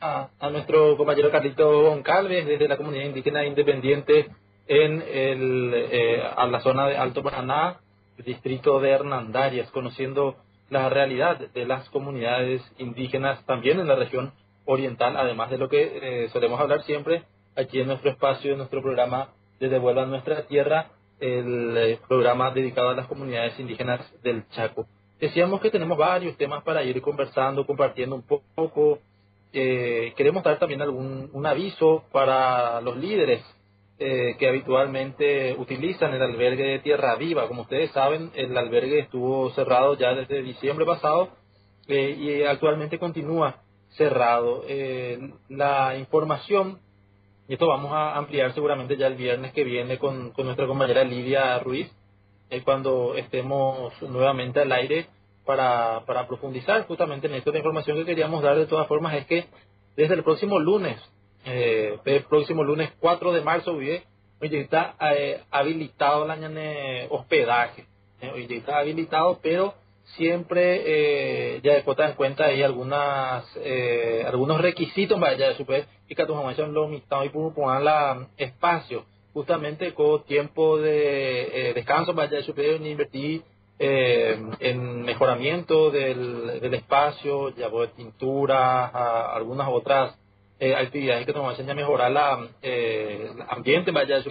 A, a nuestro compañero Carlito Goncalves desde la comunidad indígena independiente en el, eh, a la zona de Alto Paraná, distrito de Hernandarias, conociendo la realidad de las comunidades indígenas también en la región oriental, además de lo que eh, solemos hablar siempre aquí en nuestro espacio, en nuestro programa de Devuelva Nuestra Tierra, el eh, programa dedicado a las comunidades indígenas del Chaco. Decíamos que tenemos varios temas para ir conversando, compartiendo un poco. Eh, queremos dar también algún un aviso para los líderes eh, que habitualmente utilizan el albergue de Tierra Viva. Como ustedes saben, el albergue estuvo cerrado ya desde diciembre pasado eh, y actualmente continúa cerrado. la información, y esto vamos a ampliar seguramente ya el viernes que viene con, con nuestra compañera Lidia Ruiz, cuando estemos nuevamente al aire para, para profundizar justamente en esto. La información que queríamos dar de todas formas es que desde el próximo lunes, eh, el próximo lunes 4 de marzo, hoy está eh, habilitado hospedaje. Eh, hoy está habilitado, pero siempre eh, ya después en cuenta hay algunas eh, algunos requisitos para ya después y que tu lo mitad y la espacio justamente con tiempo de eh, descanso para superior ni invertir eh, en mejoramiento del, espacio, ya de pintura, algunas otras eh, actividades que nos enseñan a mejorar la eh, el ambiente vaya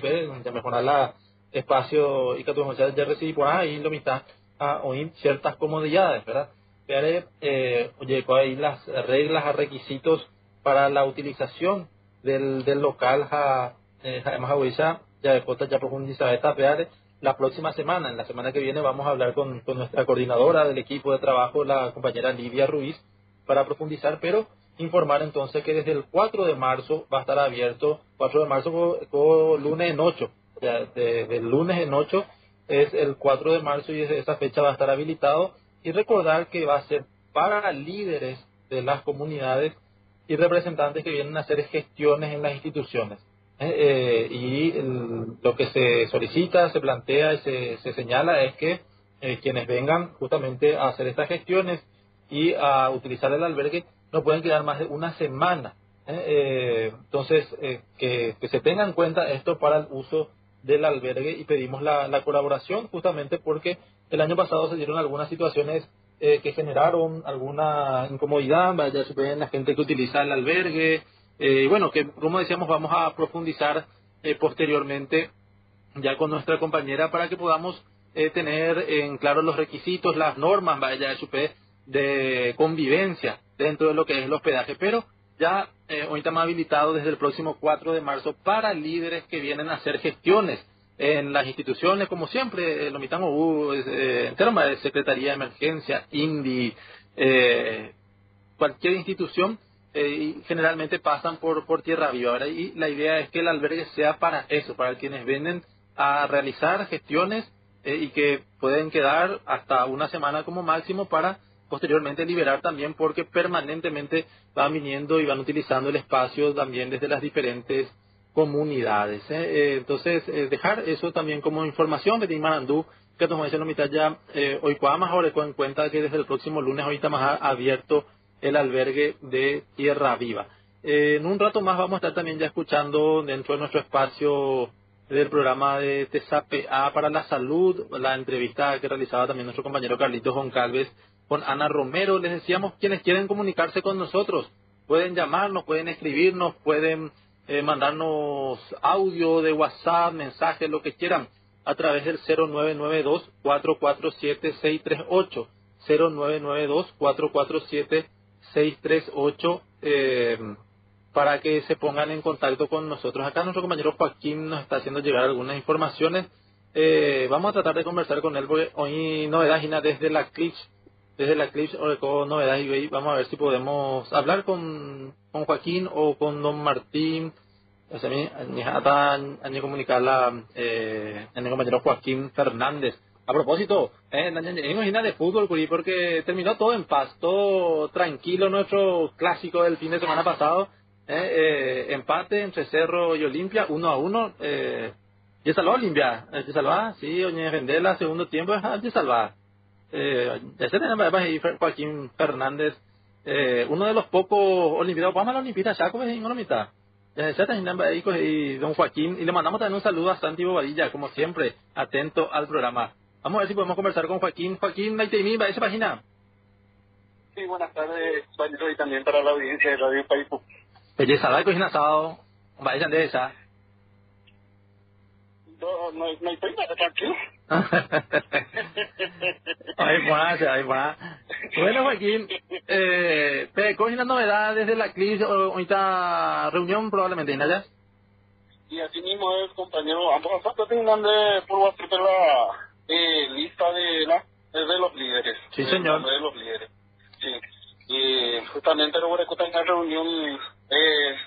ya mejorar la espacio y que tú ya recibir por ahí lo mitad a oír ciertas comodidades, ¿verdad? Eh, oye, ahí las reglas, a requisitos para la utilización del, del local, a eh, ya ya después ya profundizar esta la próxima semana, en la semana que viene vamos a hablar con, nuestra coordinadora del equipo de trabajo, la compañera Lidia Ruiz, para profundizar, pero informar entonces que desde el 4 de marzo va a estar abierto, 4 de marzo con lunes en 8, desde el lunes en 8 es el 4 de marzo y desde esa fecha va a estar habilitado y recordar que va a ser para líderes de las comunidades y representantes que vienen a hacer gestiones en las instituciones. Eh, eh, y lo que se solicita, se plantea y se, señala es que eh, quienes vengan justamente a hacer estas gestiones y a utilizar el albergue no pueden quedar más de una semana. entonces, que, se tenga en cuenta esto para el uso del albergue y pedimos la, la colaboración justamente porque el año pasado se dieron algunas situaciones que generaron alguna incomodidad, vaya, se la gente que utiliza el albergue, eh, bueno, que como decíamos vamos a profundizar eh, posteriormente ya con nuestra compañera para que podamos eh, tener en claro los requisitos, las normas, vaya, de convivencia dentro de lo que es el hospedaje, pero ya eh, hoy estamos habilitados desde el próximo 4 de marzo para líderes que vienen a hacer gestiones en las instituciones, como siempre, lo mitamos uh, en términos de Secretaría de Emergencia, INDI, cualquier institución eh, generalmente pasan por, por tierra viva. Y la idea es que el albergue sea para eso, para quienes vienen a realizar gestiones eh, y que pueden quedar hasta una semana como máximo para posteriormente liberar también porque permanentemente van viniendo y van utilizando el espacio también desde las diferentes comunidades. ¿eh? entonces, dejar eso también como información de Manandú que tomó ese mitad ya eh, hoy más ahora en cuenta que desde el próximo lunes ahorita más abierto el albergue de Tierra Viva. En un rato más vamos a estar también ya escuchando dentro de nuestro espacio del programa de TESAPA para la salud, la entrevista que realizaba también nuestro compañero Carlitos Goncalves con Ana Romero. Les decíamos quienes quieren comunicarse con nosotros, pueden llamarnos, pueden escribirnos, pueden eh, mandarnos audio de WhatsApp, mensajes, lo que quieran, a través del 0992-447-638. 0992-447-638 eh, para que se pongan en contacto con nosotros. Acá nuestro compañero Joaquín nos está haciendo llegar algunas informaciones. Eh, vamos a tratar de conversar con él porque hoy novedad desde la Clips, desde la Clips con novedad y vamos a ver si podemos hablar con, con Joaquín o con don Martín. O sea, a mí comunicarla eh, a mi compañero Joaquín Fernández. A propósito, eh, en de fútbol, porque terminó todo en paz, todo tranquilo, nuestro clásico del fin de semana pasado. Eh, eh, empate entre Cerro y Olimpia, uno a uno. Eh, ya salvó Olimpia, ya salvó, sí, Oñe Vendela, segundo tiempo, ya salvó. Eh, tiene Joaquín Fernández, eh, uno de los pocos olimpiados, vamos a la Olimpia, ya como es en Olimpia. Ya se y don Joaquín, y le mandamos también un saludo a Santi Bobadilla, como siempre, atento al programa. Vamos a ver si podemos conversar con Joaquín. Joaquín, Maite ¿va a esa página? Sí, buenas tardes, y también para la audiencia de Radio Paipu. Belleza, ¿va a cocina asado? Vaya de esa. No, no, no hay pena, tranquilo. ahí buena, ahí buena. Bueno, Joaquín, eh, ¿te cocina novedades de la crisis ahorita reunión probablemente, ¿no? Y así mismo es, compañero, ambos están terminando por WhatsApp la eh, lista de, la, de los líderes. Sí, señor. De los líderes. Sí. Y justamente luego de una reunión eh,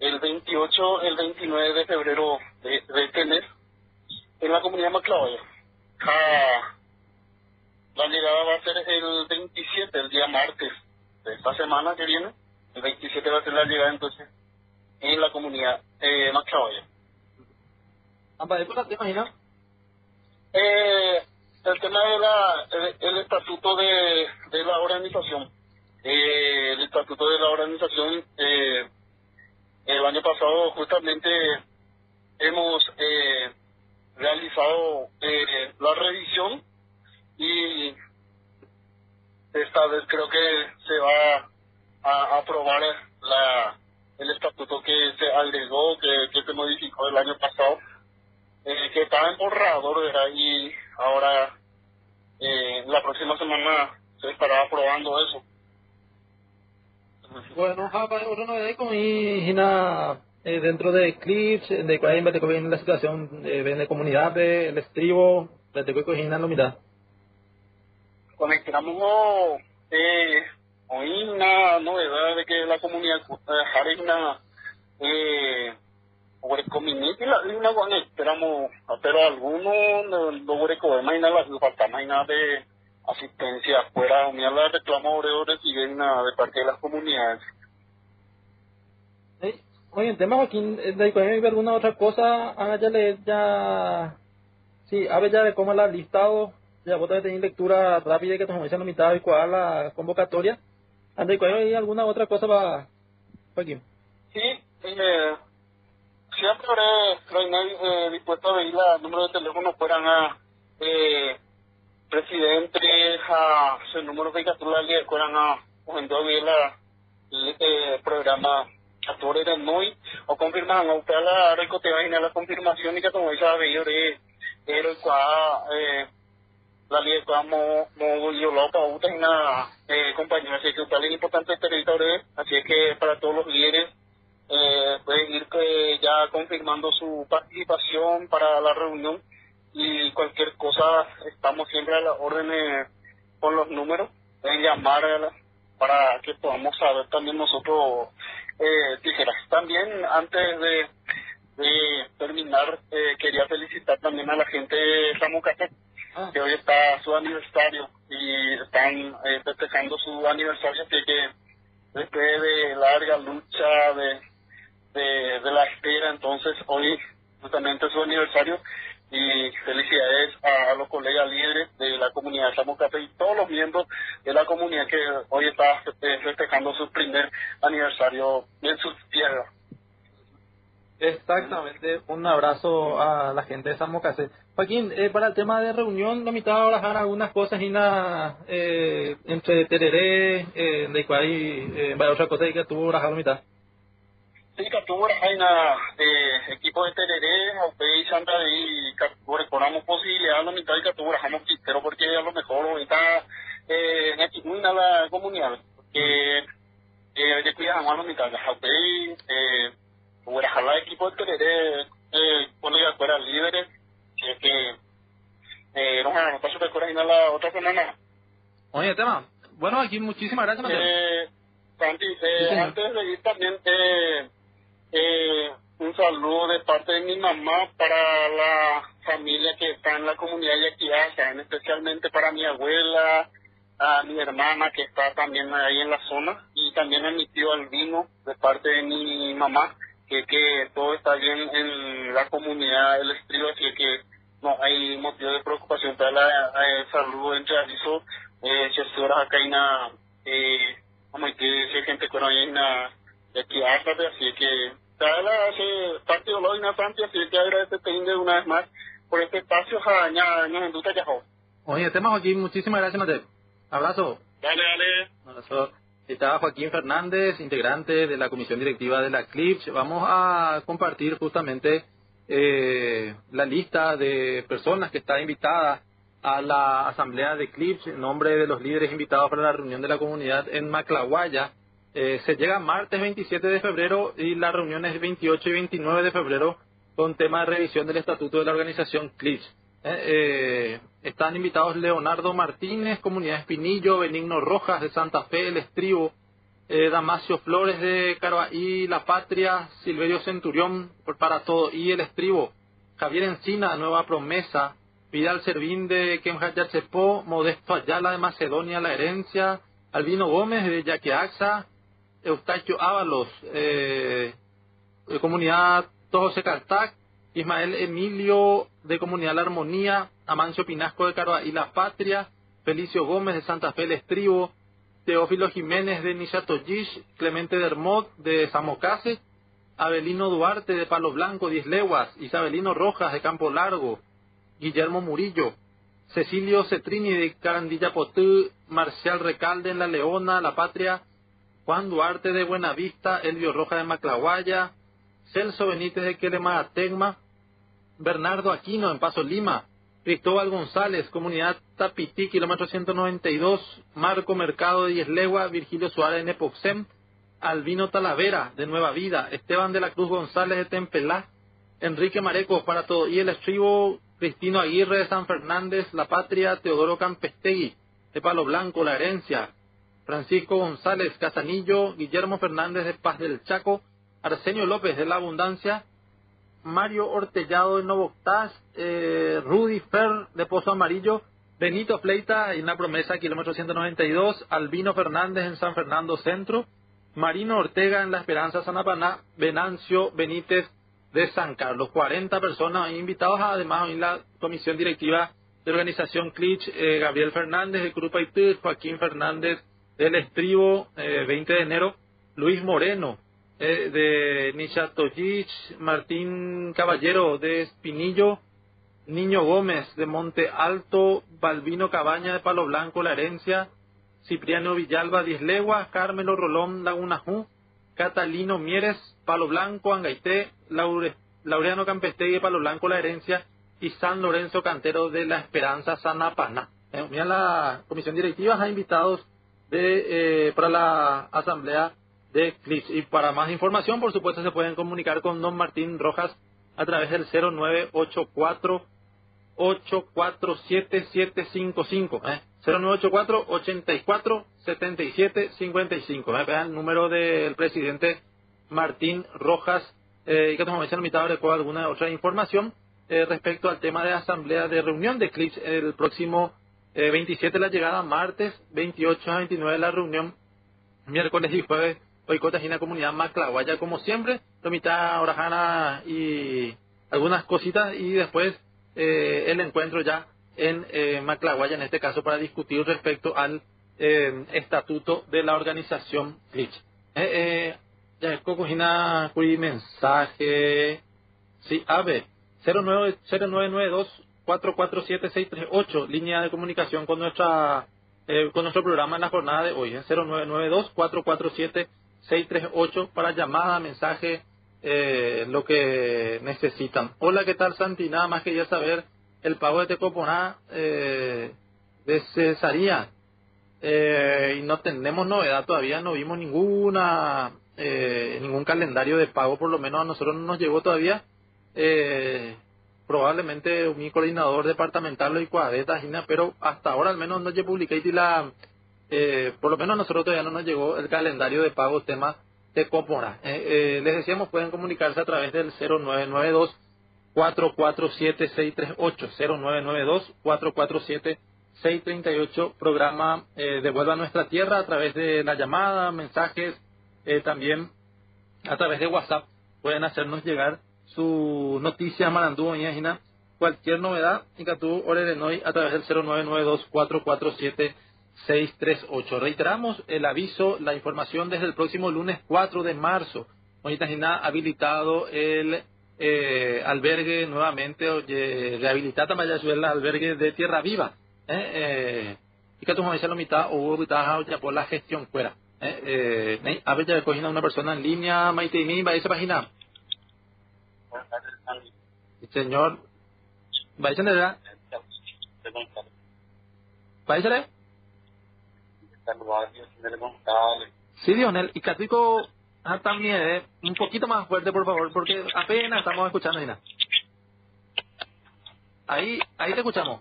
el 28, el 29 de febrero de, de este mes en la comunidad Maclavoya. Ah, la llegada va a ser el 27, el día martes de esta semana que viene. El 27 va a ser la llegada entonces en la comunidad eh, Maclavoya. ¿Te imaginas? Eh, el tema de la, el, estatuto de, de la organización. Eh, el estatuto de la organización, eh, el año pasado justamente hemos eh, realizado eh, la revisión y esta vez creo que se va a aprobar la, el estatuto que se agregó, que, que se modificó el año pasado, eh, que estaba en borrador y ahora eh, la próxima semana se estará aprobando eso. Bueno, otra novedad como eh, dentro de Eclipse, de cuál es la situación de comunidad del estribo, de la lo mitad. Conectamos eh, hoy una novedad de que la comunidad jarina eh, por community la una conectamos pero algunos no no mañana la falta mañana de asistencia afuera unir la reclamo de siguen de parte de las comunidades Oye, el tema aquí, de hay alguna otra cosa, ah, ya le, ya, sí, a ver ya de cómo la listado, ya vos también lectura rápida que te la mitad y cuál la convocatoria. ¿Ande hay alguna otra cosa para, aquí? Sí, eh, siempre habré eh, dispuesto a ver el número de teléfono fueran a eh, presidente, a su número de captura fueran a, o en la, eh, programa attore da noi o confermano per la recoteva la confirmazione che noi già avere ero qua eh, la ley qua mo yo lo pa uta una eh, compañía así que es importante el territorio así que para todos los líderes eh, pueden ir que ya confirmando su participación para la reunión y cualquier cosa estamos siempre a la orden eh, con los números pueden llamar para que podamos saber también nosotros eh, tijeras. También antes de, de terminar, eh, quería felicitar también a la gente de Samucate, ah. que hoy está su aniversario y están eh, festejando su aniversario, así que después de larga lucha de, de, la espera, entonces hoy justamente su aniversario y felicidades a, los colegas líderes de la comunidad de Samucate y todos los miembros de la comunidad que hoy está eh, festejando su primer aniversario en su tierra. Exactamente, un abrazo a la gente de San Mocase. Joaquín, eh, para el tema de reunión, la mitad ahora algunas cosas y nada eh, entre Tereré, eh, de cual eh, otra cosa que tuvo la mitad. Sí, que tuvo la de equipo de Tereré, Aupé y Santa y recorramos posibilidad la mitad que tuvo la pero porque a lo mejor ahorita eh, en la comunidad, porque eh, de cuidamos a la mitad, Aupé eh, el equipo de Tereré, eh, de acuerdo líderes, si es que, eh, no, no paso de la otra semana. Oye, tema, bueno, aquí muchísimas gracias, Eh, Santi, eh, antes de ir también, eh, eh, un saludo de parte de mi mamá para la familia que está en la comunidad de Yaquiacha, especialmente para mi abuela, a mi hermana que está también ahí en la zona y también a mi tío Albino de parte de mi mamá que, todo está bien en la comunidad del estilo, así que no hay motivo de preocupación para la eh, salud entre Aliso, eh, horas acá hay una, eh, que gente con hay una, aquí así que cada hace parte de los inasantes, así que agradecerte una vez más por este espacio, ña, en duda ya, Oye, tema aquí, muchísimas gracias, Mateo. Abrazo. Dale, dale. Abrazo. Está Joaquín Fernández, integrante de la comisión directiva de la CLIPS. Vamos a compartir justamente eh, la lista de personas que está invitada a la asamblea de CLIPS en nombre de los líderes invitados para la reunión de la comunidad en Maclaguaya. Eh, se llega martes 27 de febrero y la reunión es 28 y 29 de febrero con tema de revisión del estatuto de la organización CLIPS. Eh, eh, están invitados Leonardo Martínez, Comunidad Espinillo, Benigno Rojas de Santa Fe, El Estribo, eh, Damasio Flores de Carvaí, La Patria, Silverio Centurión para todo y El Estribo, Javier Encina, Nueva Promesa, Vidal Servín de Chepó, Modesto Ayala de Macedonia, La Herencia, Albino Gómez de Yaqueaxa, Eustaquio Ábalos, eh, Comunidad Tojose Caltac, Ismael Emilio de Comunidad La Armonía, Amancio Pinasco de y La Patria, Felicio Gómez de Santa Fe El Estribo, Teófilo Jiménez de Nishatoyish, Clemente Dermot de Samocase, Abelino Duarte de Palo Blanco, Diez Leguas, Isabelino Rojas de Campo Largo, Guillermo Murillo, Cecilio Cetrini de Carandilla Potú, Marcial Recalde en La Leona, La Patria, Juan Duarte de Buenavista, Elvio Rojas de Maclaguaya, Celso Benítez de Quelema Tegma, Bernardo Aquino en Paso Lima, Cristóbal González, Comunidad Tapití, kilómetro 192, Marco Mercado de Diezlegua, Virgilio Suárez de Nepoxem, Albino Talavera de Nueva Vida, Esteban de la Cruz González de Tempelá, Enrique Mareco para todo, y el estribo Cristino Aguirre de San Fernández, La Patria, Teodoro Campestegui de Palo Blanco, La Herencia, Francisco González Casanillo, Guillermo Fernández de Paz del Chaco, Arsenio López de La Abundancia, Mario Ortellado de Novoctás, eh, Rudy Fer de Pozo Amarillo, Benito Fleita en la promesa, kilómetro 192, Albino Fernández en San Fernando Centro, Marino Ortega en La Esperanza Sanapaná, Venancio Benítez de San Carlos. 40 personas invitados, además en la comisión directiva de organización CLICH, eh, Gabriel Fernández de Grupo Haití, Joaquín Fernández del Estribo, 20 eh, de enero, Luis Moreno, eh, de Nishatoyich, Martín Caballero de Espinillo, Niño Gómez de Monte Alto, Balbino Cabaña de Palo Blanco, La Herencia, Cipriano Villalba, Diez Leguas, Carmelo Rolón, Lagunajú, Catalino Mieres, Palo Blanco, Angaité, Laureano Campestegui de Palo Blanco, La Herencia, y San Lorenzo Cantero de La Esperanza, Sanapana. Eh, mira, la comisión directiva ha invitados de, eh, para la asamblea de Y para más información, por supuesto, se pueden comunicar con don Martín Rojas a través del 0984 847755, ¿eh? 0984 84 77 55, ¿eh? el número del presidente Martín Rojas, eh, y que nos a mitad de alguna otra información eh, respecto al tema de asamblea de reunión de CLIPS el próximo 27 eh, la llegada, martes 28 a 29 la reunión, miércoles y jueves Hoy en la comunidad Maclaguaya, como siempre, mitad Orajana y algunas cositas, y después eh, el encuentro ya en eh, Maclaguaya, en este caso para discutir respecto al eh, estatuto de la organización Glitch. Eh, eh, ya cogina cuy mensaje, sí, a ver, 09, 0992 447-638, línea de comunicación con nuestra eh, con nuestro programa en la jornada de hoy, en 0992-447-638 para llamada, mensaje, eh, lo que necesitan. Hola, ¿qué tal Santi? Nada más quería saber el pago de Tecoponá eh, de Cesaría. Eh, y no tenemos novedad todavía, no vimos ninguna eh, ningún calendario de pago, por lo menos a nosotros no nos llegó todavía. Eh, probablemente mi coordinador departamental y cuadeta, pero hasta ahora al menos no se publiqué la, eh, por lo menos a nosotros todavía no nos llegó el calendario de pago tema de Copora. Eh, eh, les decíamos, pueden comunicarse a través del 0992 447 638 0992 447 638 programa eh, Devuelva Nuestra Tierra a través de la llamada, mensajes, eh, también a través de WhatsApp pueden hacernos llegar su noticia Marandú Iñagina, cualquier novedad, Incatú Orerenoy a través del 0992-447-638. Reiteramos el aviso, la información desde el próximo lunes 4 de marzo. Iñagina habilitado el eh, albergue nuevamente, oye, rehabilitada el albergue de Tierra Viva. Eh, eh, y que tu mamá lo mitad o mitad ya por la gestión fuera. Eh, eh, a ver, ya una persona en línea, Maite y mi, va a esa página. Señor, váyase ¿verdad? Váyase. Sí, Dionel, y Catico también, eh, un poquito más fuerte, por favor, porque apenas estamos escuchando, Dina. Ahí, ahí te escuchamos.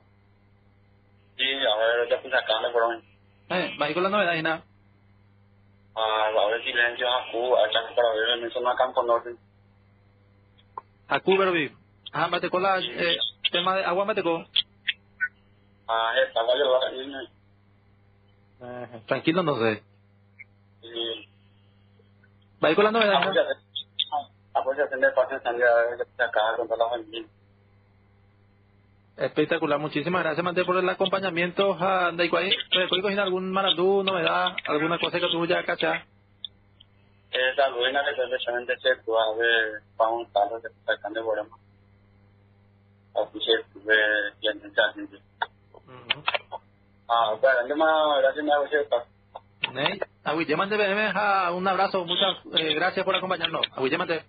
Sí, a ver, ya puse acá, por hoy. Eh, va con la novedad, Dina. Ah, a ver, silencio, a Cuba, acá para ver, me hizo Campo Norte. A Cuba, vi. Ajá, mate con la, eh, tema de agua, mate con. Ah, está, vale, vale, eh, Tranquilo, no sé. Va ¿no? Apoyación de. Espectacular, muchísimas gracias, Mante, por el acompañamiento. ¿De ahí, ¿Puedes algún maratú, novedad, alguna cosa que tú ya cachas? Que precisamente se tuvo de Juan Carlos de Sacán de Borama. Así se tuve y en esa gente. Ah, bueno, yo más gracias, me hago cierta. Agüillemante, un abrazo, muchas eh, gracias por acompañarnos. Agüillemante.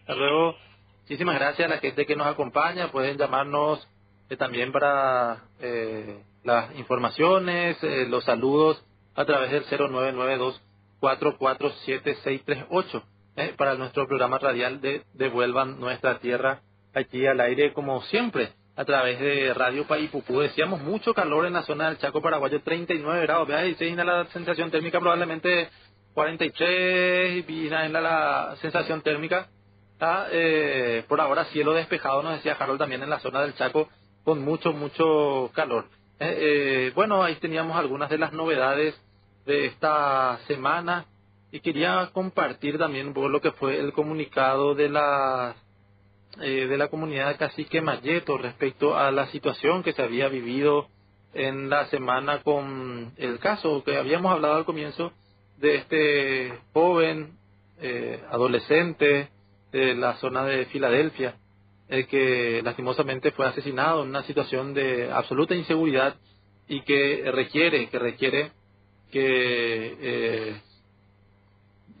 Hasta luego. Muchísimas gracias a la gente que nos acompaña. Pueden llamarnos eh, también para eh, las informaciones, eh, los saludos a través del 0992 447-638 eh, para nuestro programa radial de Devuelvan Nuestra Tierra aquí al aire como siempre a través de Radio Paipupú. Decíamos mucho calor en la zona del Chaco Paraguayo, 39 grados, vea, dice la sensación térmica probablemente 43 y la, la sensación térmica. Está, eh, por ahora cielo despejado, nos decía Harold también en la zona del Chaco con mucho, mucho calor. Eh, eh, bueno, ahí teníamos algunas de las novedades de esta semana y quería compartir también un poco lo que fue el comunicado de la eh, de la comunidad Cacique Mayeto respecto a la situación que se había vivido en la semana con el caso que habíamos hablado al comienzo de este joven eh, adolescente de la zona de Filadelfia el que lastimosamente fue asesinado en una situación de absoluta inseguridad y que requiere que requiere que eh,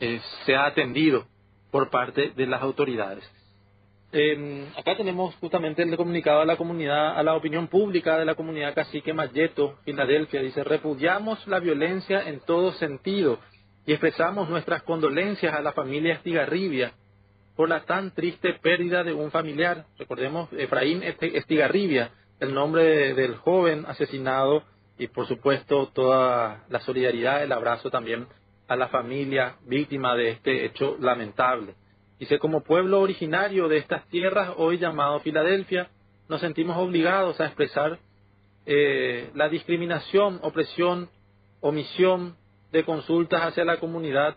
eh, sea atendido por parte de las autoridades. Eh, acá tenemos justamente el comunicado a la comunidad, a la opinión pública de la comunidad cacique Mayeto, Filadelfia. Dice, repudiamos la violencia en todo sentido y expresamos nuestras condolencias a la familia Estigarribia por la tan triste pérdida de un familiar. Recordemos, Efraín Estigarribia, el nombre del joven asesinado y por supuesto toda la solidaridad, el abrazo también a la familia víctima de este hecho lamentable. Dice, como pueblo originario de estas tierras, hoy llamado Filadelfia, nos sentimos obligados a expresar eh, la discriminación, opresión, omisión de consultas hacia la comunidad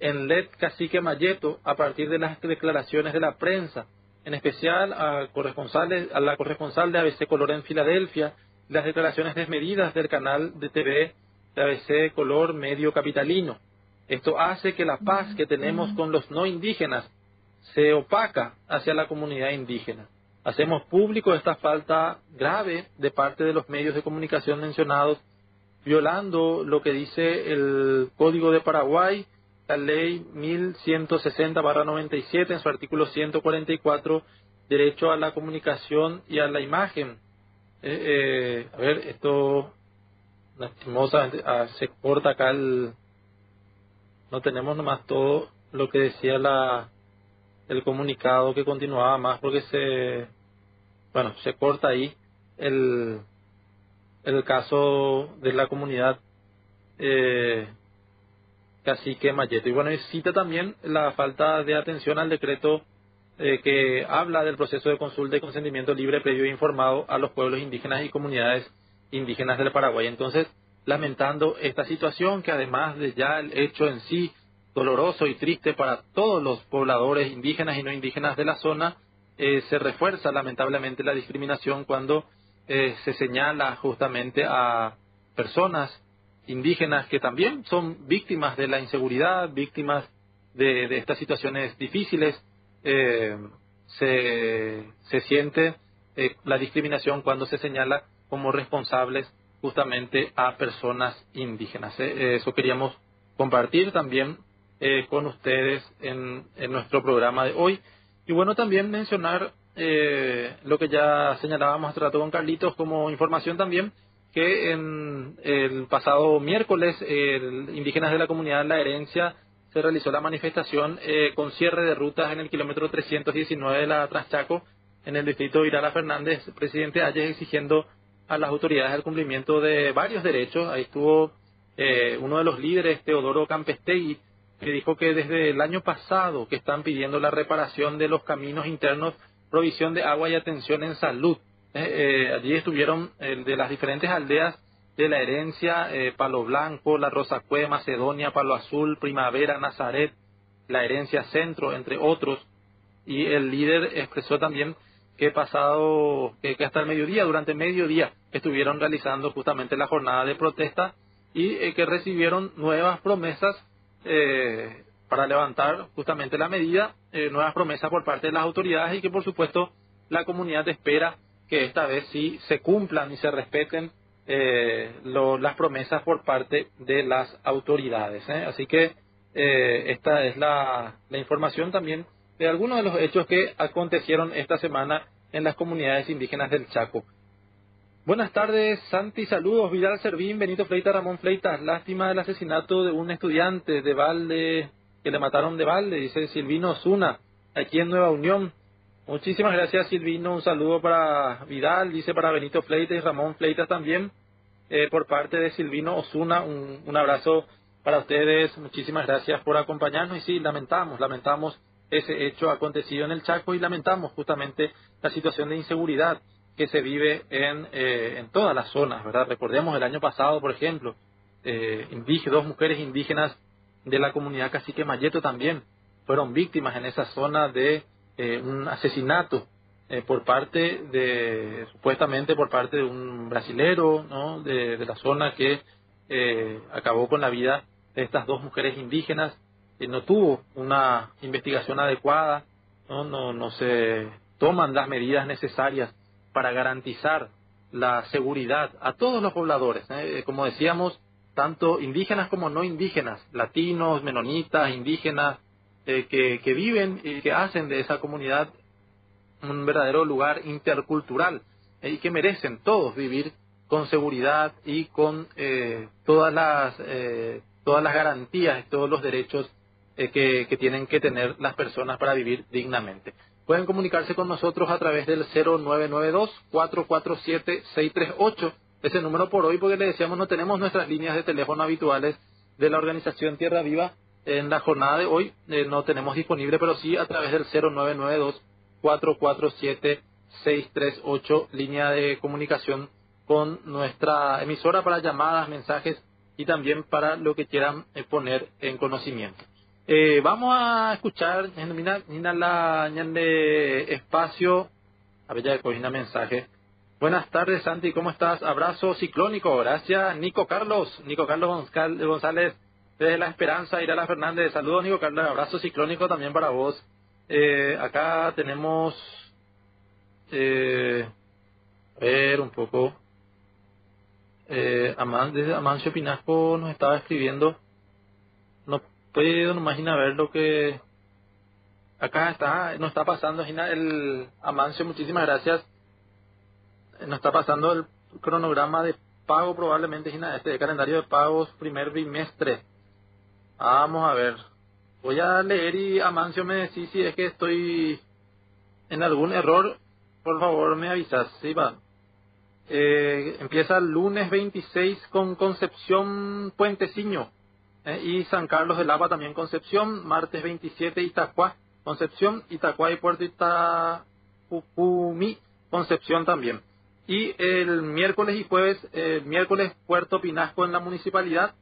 en LED Cacique Mayeto a partir de las declaraciones de la prensa en especial a, corresponsales, a la corresponsal de ABC Color en Filadelfia, las declaraciones desmedidas del canal de TV de ABC Color Medio Capitalino. Esto hace que la paz que tenemos con los no indígenas se opaca hacia la comunidad indígena. Hacemos público esta falta grave de parte de los medios de comunicación mencionados, violando lo que dice el Código de Paraguay, la ley 1160-97 en su artículo 144, derecho a la comunicación y a la imagen. Eh, eh, a ver, esto lastimosamente ah, se corta acá el... No tenemos nomás todo lo que decía la el comunicado que continuaba más porque se bueno se corta ahí el el caso de la comunidad eh, cacique Mayeto. Y bueno cita también la falta de atención al decreto eh, que habla del proceso de consulta y consentimiento libre previo e informado a los pueblos indígenas y comunidades indígenas del Paraguay entonces lamentando esta situación que además de ya el hecho en sí doloroso y triste para todos los pobladores indígenas y no indígenas de la zona, eh, se refuerza lamentablemente la discriminación cuando eh, se señala justamente a personas indígenas que también son víctimas de la inseguridad, víctimas de, estas situaciones difíciles. Eh, se, siente la discriminación cuando se señala como responsables justamente a personas indígenas. eso queríamos compartir también eh, con ustedes en, en, nuestro programa de hoy. Y bueno, también mencionar eh, lo que ya señalábamos hace rato con Carlitos como información también, que en el pasado miércoles, el Indígenas de la Comunidad La Herencia se realizó la manifestación eh, con cierre de rutas en el kilómetro 319 de la Traschaco, en el distrito de Irala Fernández, presidente Ayes exigiendo a las autoridades el cumplimiento de varios derechos. Ahí estuvo uno de los líderes, Teodoro Campestegui, que dijo que desde el año pasado que están pidiendo la reparación de los caminos internos, provisión de agua y atención en salud. Eh, eh, allí estuvieron eh, de las diferentes aldeas de la herencia, Palo Blanco, La Rosa Cue, Macedonia, Palo Azul, Primavera, Nazaret, la herencia Centro, entre otros. Y el líder expresó también que pasado, que, hasta el mediodía, durante mediodía, estuvieron realizando justamente la jornada de protesta y que recibieron nuevas promesas eh, para levantar justamente la medida, eh, nuevas promesas por parte de las autoridades y que por supuesto la comunidad espera que esta vez sí se cumplan y se respeten eh, las promesas por parte de las autoridades. Así que esta es la, información también de algunos de los hechos que acontecieron esta semana en las comunidades indígenas del Chaco. Buenas tardes, Santi, saludos. Vidal Servín, Benito Fleitas, Ramón Fleitas. Lástima del asesinato de un estudiante de Valde, que le mataron de Valde, dice Silvino Zuna, aquí en Nueva Unión. Muchísimas gracias, Silvino. Un saludo para Vidal, dice para Benito Fleitas y Ramón Fleitas también. Eh, por parte de Silvino Osuna, un, un abrazo para ustedes. Muchísimas gracias por acompañarnos. Y sí, lamentamos, lamentamos ese hecho acontecido en el Chaco y lamentamos justamente la situación de inseguridad que se vive en, eh, en todas las zonas, ¿verdad? Recordemos el año pasado, por ejemplo, eh, dos mujeres indígenas de la comunidad cacique Mayeto también fueron víctimas en esa zona de eh, un asesinato eh, por parte de, supuestamente por parte de un brasilero, ¿no? De, la zona que acabó con la vida de estas dos mujeres indígenas. no tuvo una investigación adecuada, ¿no? No, no se toman las medidas necesarias para garantizar la seguridad a todos los pobladores, ¿eh? como decíamos, tanto indígenas como no indígenas, latinos, menonitas, indígenas, eh, que, que, viven y que hacen de esa comunidad un verdadero lugar intercultural eh, y que merecen todos vivir con seguridad y con todas las todas las garantías y todos los derechos que, que tienen que tener las personas para vivir dignamente. Pueden comunicarse con nosotros a través del 0992-447-638. Ese número por hoy, porque le decíamos, no tenemos nuestras líneas de teléfono habituales de la organización Tierra Viva en la jornada de hoy. Eh, no tenemos disponible, pero sí a través del 0992-447-638, línea de comunicación con nuestra emisora para llamadas, mensajes y también para lo que quieran eh, poner en conocimiento. Eh, vamos a escuchar, Nina, la de espacio, a ver ya cogina mensaje. Buenas tardes, Santi, ¿cómo estás? Abrazo ciclónico, gracias, Nico Carlos, Nico Carlos González, desde La Esperanza, Irala Fernández, saludos, Nico Carlos, abrazo ciclónico también para vos. Eh, acá tenemos, eh, a ver un poco, eh, Amancio Pinasco nos estaba escribiendo, no puedo imaginar ver lo que acá está, nos está pasando, el Amancio, muchísimas gracias, nos está pasando el cronograma de pago probablemente, este calendario de pagos primer bimestre. Vamos a ver, voy a leer y Amancio me decís si es que estoy en algún error, por favor me avisas, sí va. Eh, empieza el lunes 26 con Concepción Puenteciño eh, y San Carlos de Lava también Concepción, martes 27 Itacuá, Concepción, Itacuá y Puerto Itapumi, Concepción también. Y el miércoles y jueves, el miércoles Puerto Pinasco en la municipalidad,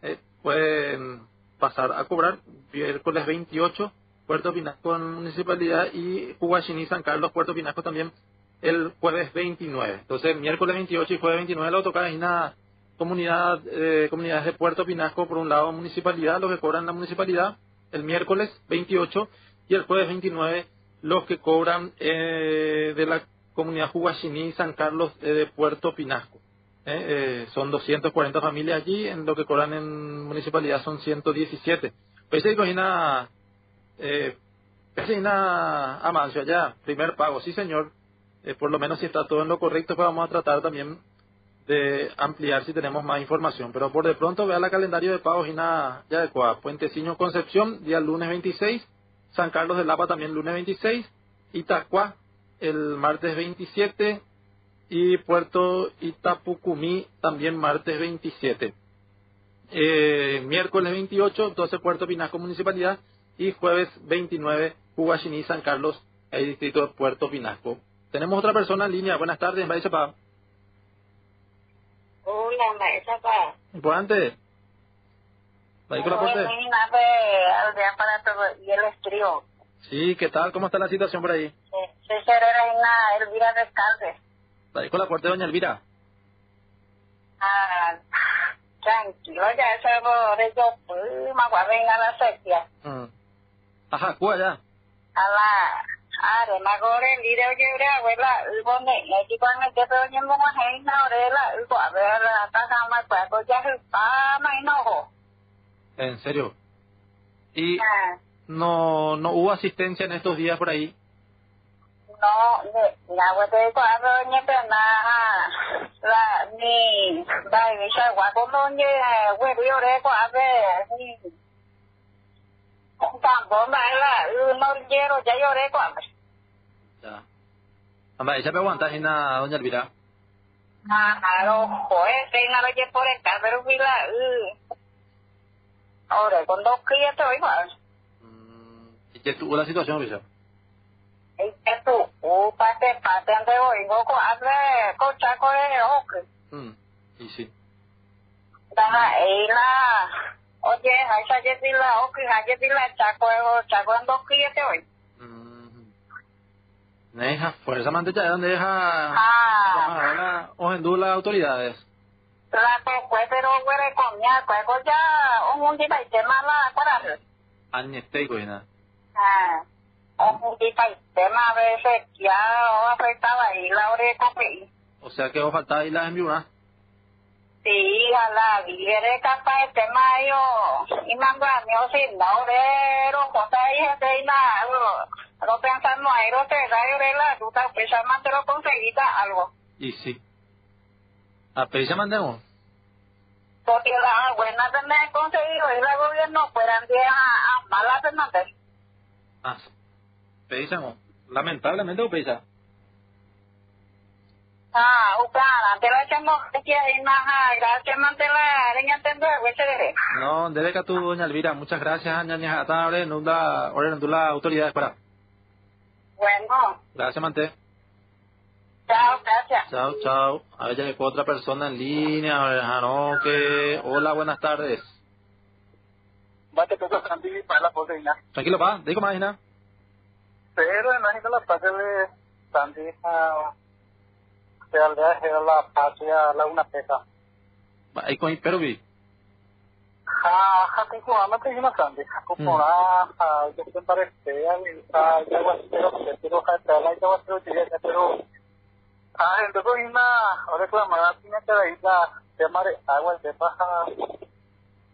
eh, pueden pasar a cobrar, miércoles 28 Puerto Pinasco en municipalidad y Huachiní San Carlos, Puerto Pinasco también el jueves 29. Entonces, miércoles 28 y jueves 29 la autocar comunidad, eh, comunidades de Puerto Pinasco, por un lado municipalidad, los que cobran la municipalidad, el miércoles 28 y el jueves 29 los que cobran eh, de la comunidad Juguachiní San Carlos eh, de Puerto Pinasco. Eh, son 240 familias allí, en lo que cobran en municipalidad son 117. Pues ahí cogina, eh, Amancio allá, primer pago, sí señor, eh, por lo menos si está todo en lo correcto, pues vamos a tratar también de ampliar si tenemos más información. Pero por de pronto vea la calendario de pagos y nada ya adecuada. Puenteciño Concepción, día lunes 26. San Carlos de Lapa también lunes 26. Itacua el martes 27. Y Puerto Itapucumí también martes 27. Eh, miércoles 28, 12 Puerto Pinasco Municipalidad. Y jueves 29, Huachiní, San Carlos, el distrito de Puerto Pinasco. Tenemos otra persona en línea. Buenas tardes, Chapa. Hola, Chapa. Importante. Ahí con la puerta. para todo y el estribo. Sí, ¿qué tal? ¿Cómo está la situación por ahí? Soy Serena Elvira Descalde. Ahí con la puerta de doña Elvira. Ah, tranquilo, ya ese por ello, pues, aguarden a la sequía. Mm. Ajá, ¿cuál ya? A la are magore lire oye ure abuela ubone neki kwane ke to nyembo ma hei na ore la uko abela ta sama kwa ko ya pa mai no ho en serio y no no hubo asistencia en estos días por ahí no la wete ko aro nyepe na ha la ni dai ni sha wa ko no nye we ri ore ko abe ni tambo mai la no quiero ya lloré cuando Ya. Amba, ella me aguanta na doña Elvira. Claro, joder, tenga lo que por el pero mira, ahora con dos crías te igual. ¿Y qué tuvo la situación, Villa? Y que tú, uh, pate, pate, ande hoy, no co, hazle cocha con el ojo. Mm, y sí. Da, y la, oye, hay que decir la ojo, hay que decir la chaco, chaco en dos crías te hoy. Deja, fuerza mantecha, ¿dónde deja? Ah. O en las autoridades. La que fue, pero huele comía, pues ya un mundo y te mala para. Añete, coina. Ah, un mundo y te a veces ya afectaba y la hora de comer. O sea que os faltaba ir la enviuda. Sí, a la viere capaz de mayo y mando a mí o si no, cosas y gente y nada. No pensando a ir te da y la duda, pues ya lo conseguita algo. Y sí. ¿A pesar mandemos? Porque las buenas de conseguido y el gobierno fueran bien a, malas de mandar. Ah, pensamos. Lamentablemente o pesa. Ah, ukara, te la más gracias mantela leña güey, No, debe que tu doña Elvira, muchas gracias, ñaña, hasta ahora no da, ahora no la autoridad para. Bueno. Gracias, Mante. Chao, gracias. Chao, chao. A ver, ya hay otra persona en línea. A ver, no, que... Hola, buenas tardes. va a tener Santi para la. Tranquilo, pa, digo más, Ina. Pero imagino la a la patria la una pesa. Ahí con. Ha ha ama te hina Santi. Ko pora ha yo te a mi ha ya ha ta la ya ya pero ha entonces ahora que la madre tiene que ir la de agua de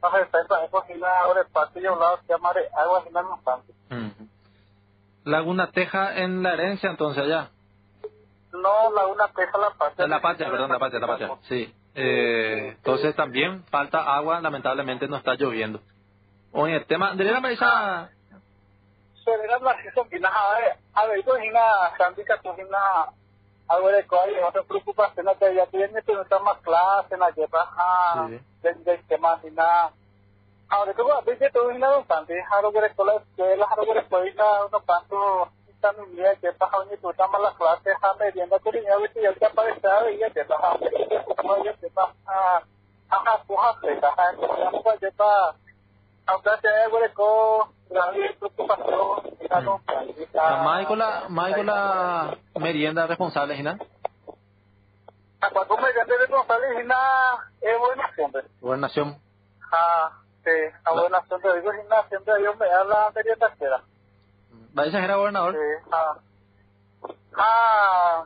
la la agua no tanto Laguna Teja en la herencia entonces allá. No, Laguna Teja la patria. La patria, perdón, la patria, la patria. Sí. Eh, entonces también falta agua, lamentablemente no está lloviendo. Oye, el tema, de la paisa... Será la situación que nada, a ver, yo hina, Sandika, tú hina, algo de cual, no te preocupas, que no te ya tiene, pero está más clase, en la que baja, del que a decir, tú hina, bastante, algo de escuela, escuela, algo de escuela, unos cuantos, también mira que baja ni tú estamos las clases a merienda que niña viste ya te aparece y ya te baja como ya te baja ajá puja se baja ya no puede pa aunque te hago de co gran preocupación ya no Michael, Michael la merienda responsable, Gina. A cuando merienda responsable, Gina, es buena siempre. Gobernación. Ah, sí, a buena siempre digo, siempre me la merienda queda. ¿Va a ser gobernador? Sí, ah. Ah.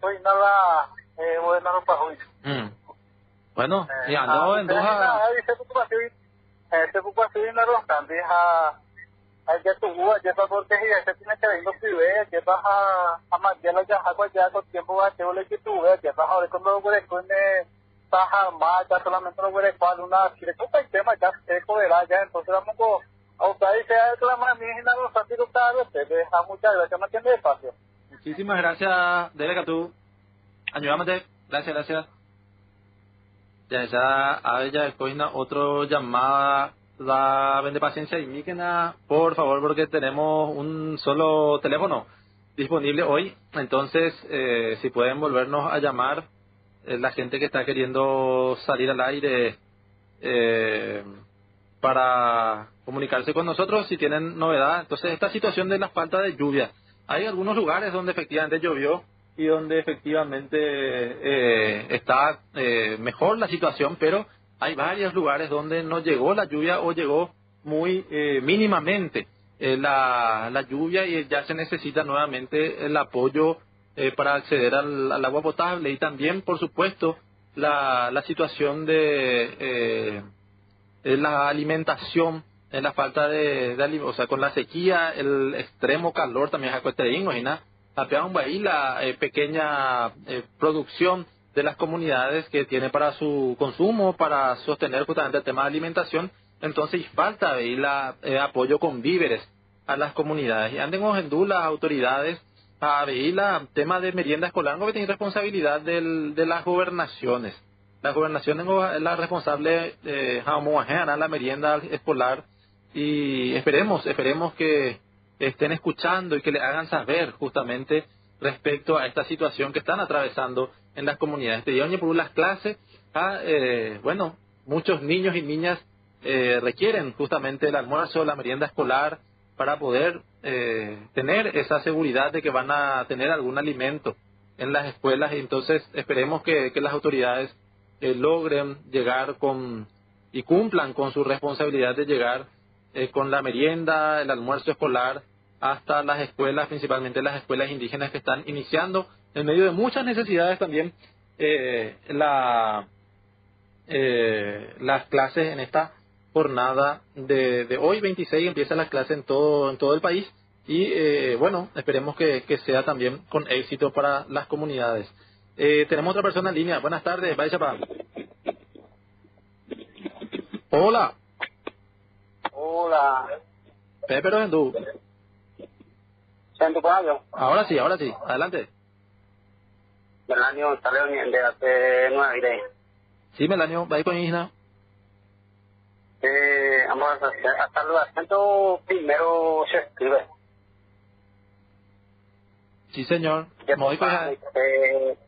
Soy nada, eh, gobernador para hoy. Mm. Bueno, y ando en Doha. Eh, tu ya para porque se más ya la ya agua ya con tiempo va que que con más, ya solamente lo que con una, si le toca el tema ya se ya, entonces vamos con manera los partidos tarde, te deja muchas gracias, no tiene espacio. Muchísimas gracias, Dele Catú. Ayúdame, gracias, gracias. Ya esa a ella coina otro llamada la vende paciencia míquena, por favor, porque tenemos un solo teléfono disponible hoy. Entonces, eh, si pueden volvernos a llamar, eh, la gente que está queriendo salir al aire eh, para comunicarse con nosotros si tienen novedad. Entonces, esta situación de la falta de lluvia. Hay algunos lugares donde efectivamente llovió y donde efectivamente eh, está eh, mejor la situación, pero hay varios lugares donde no llegó la lluvia o llegó muy eh, mínimamente eh, la, la lluvia y ya se necesita nuevamente el apoyo eh, para acceder al, agua potable y también, por supuesto, la, la situación de eh, la alimentación en la falta de, de, o sea, con la sequía, el extremo calor también es imagina, apean ahí la eh, pequeña eh, producción de las comunidades que tiene para su consumo, para sostener justamente el tema de alimentación, entonces falta ahí eh, apoyo con víveres a las comunidades. Y anden en las autoridades a ver el tema de merienda escolar, que tiene responsabilidad del, de las gobernaciones. La gobernación es la responsable eh, la merienda escolar y esperemos, esperemos que estén escuchando y que le hagan saber justamente respecto a esta situación que están atravesando en las comunidades. De Yoñe por las clases, a, eh, bueno, muchos niños y niñas eh, requieren justamente el almuerzo, la merienda escolar para poder eh, tener esa seguridad de que van a tener algún alimento en las escuelas y entonces esperemos que, que las autoridades eh, logren llegar con y cumplan con su responsabilidad de llegar eh, con la merienda, el almuerzo escolar, hasta las escuelas, principalmente las escuelas indígenas que están iniciando, en medio de muchas necesidades también, eh, la, eh, las clases en esta jornada de, de hoy, 26, empiezan las clases en todo, en todo el país. Y eh, bueno, esperemos que, que sea también con éxito para las comunidades. Eh, tenemos otra persona en línea. Buenas tardes, vaya para. Hola. Hola. Pepe Rosendú. Ahora sí, ahora sí. Adelante. Melanio salió de hace nueve. Sí, Melanio, va ahí con Isna. Eh, vamos a hacer hasta el acento primero se escribe. Sí, señor. Voy con topamos, eh,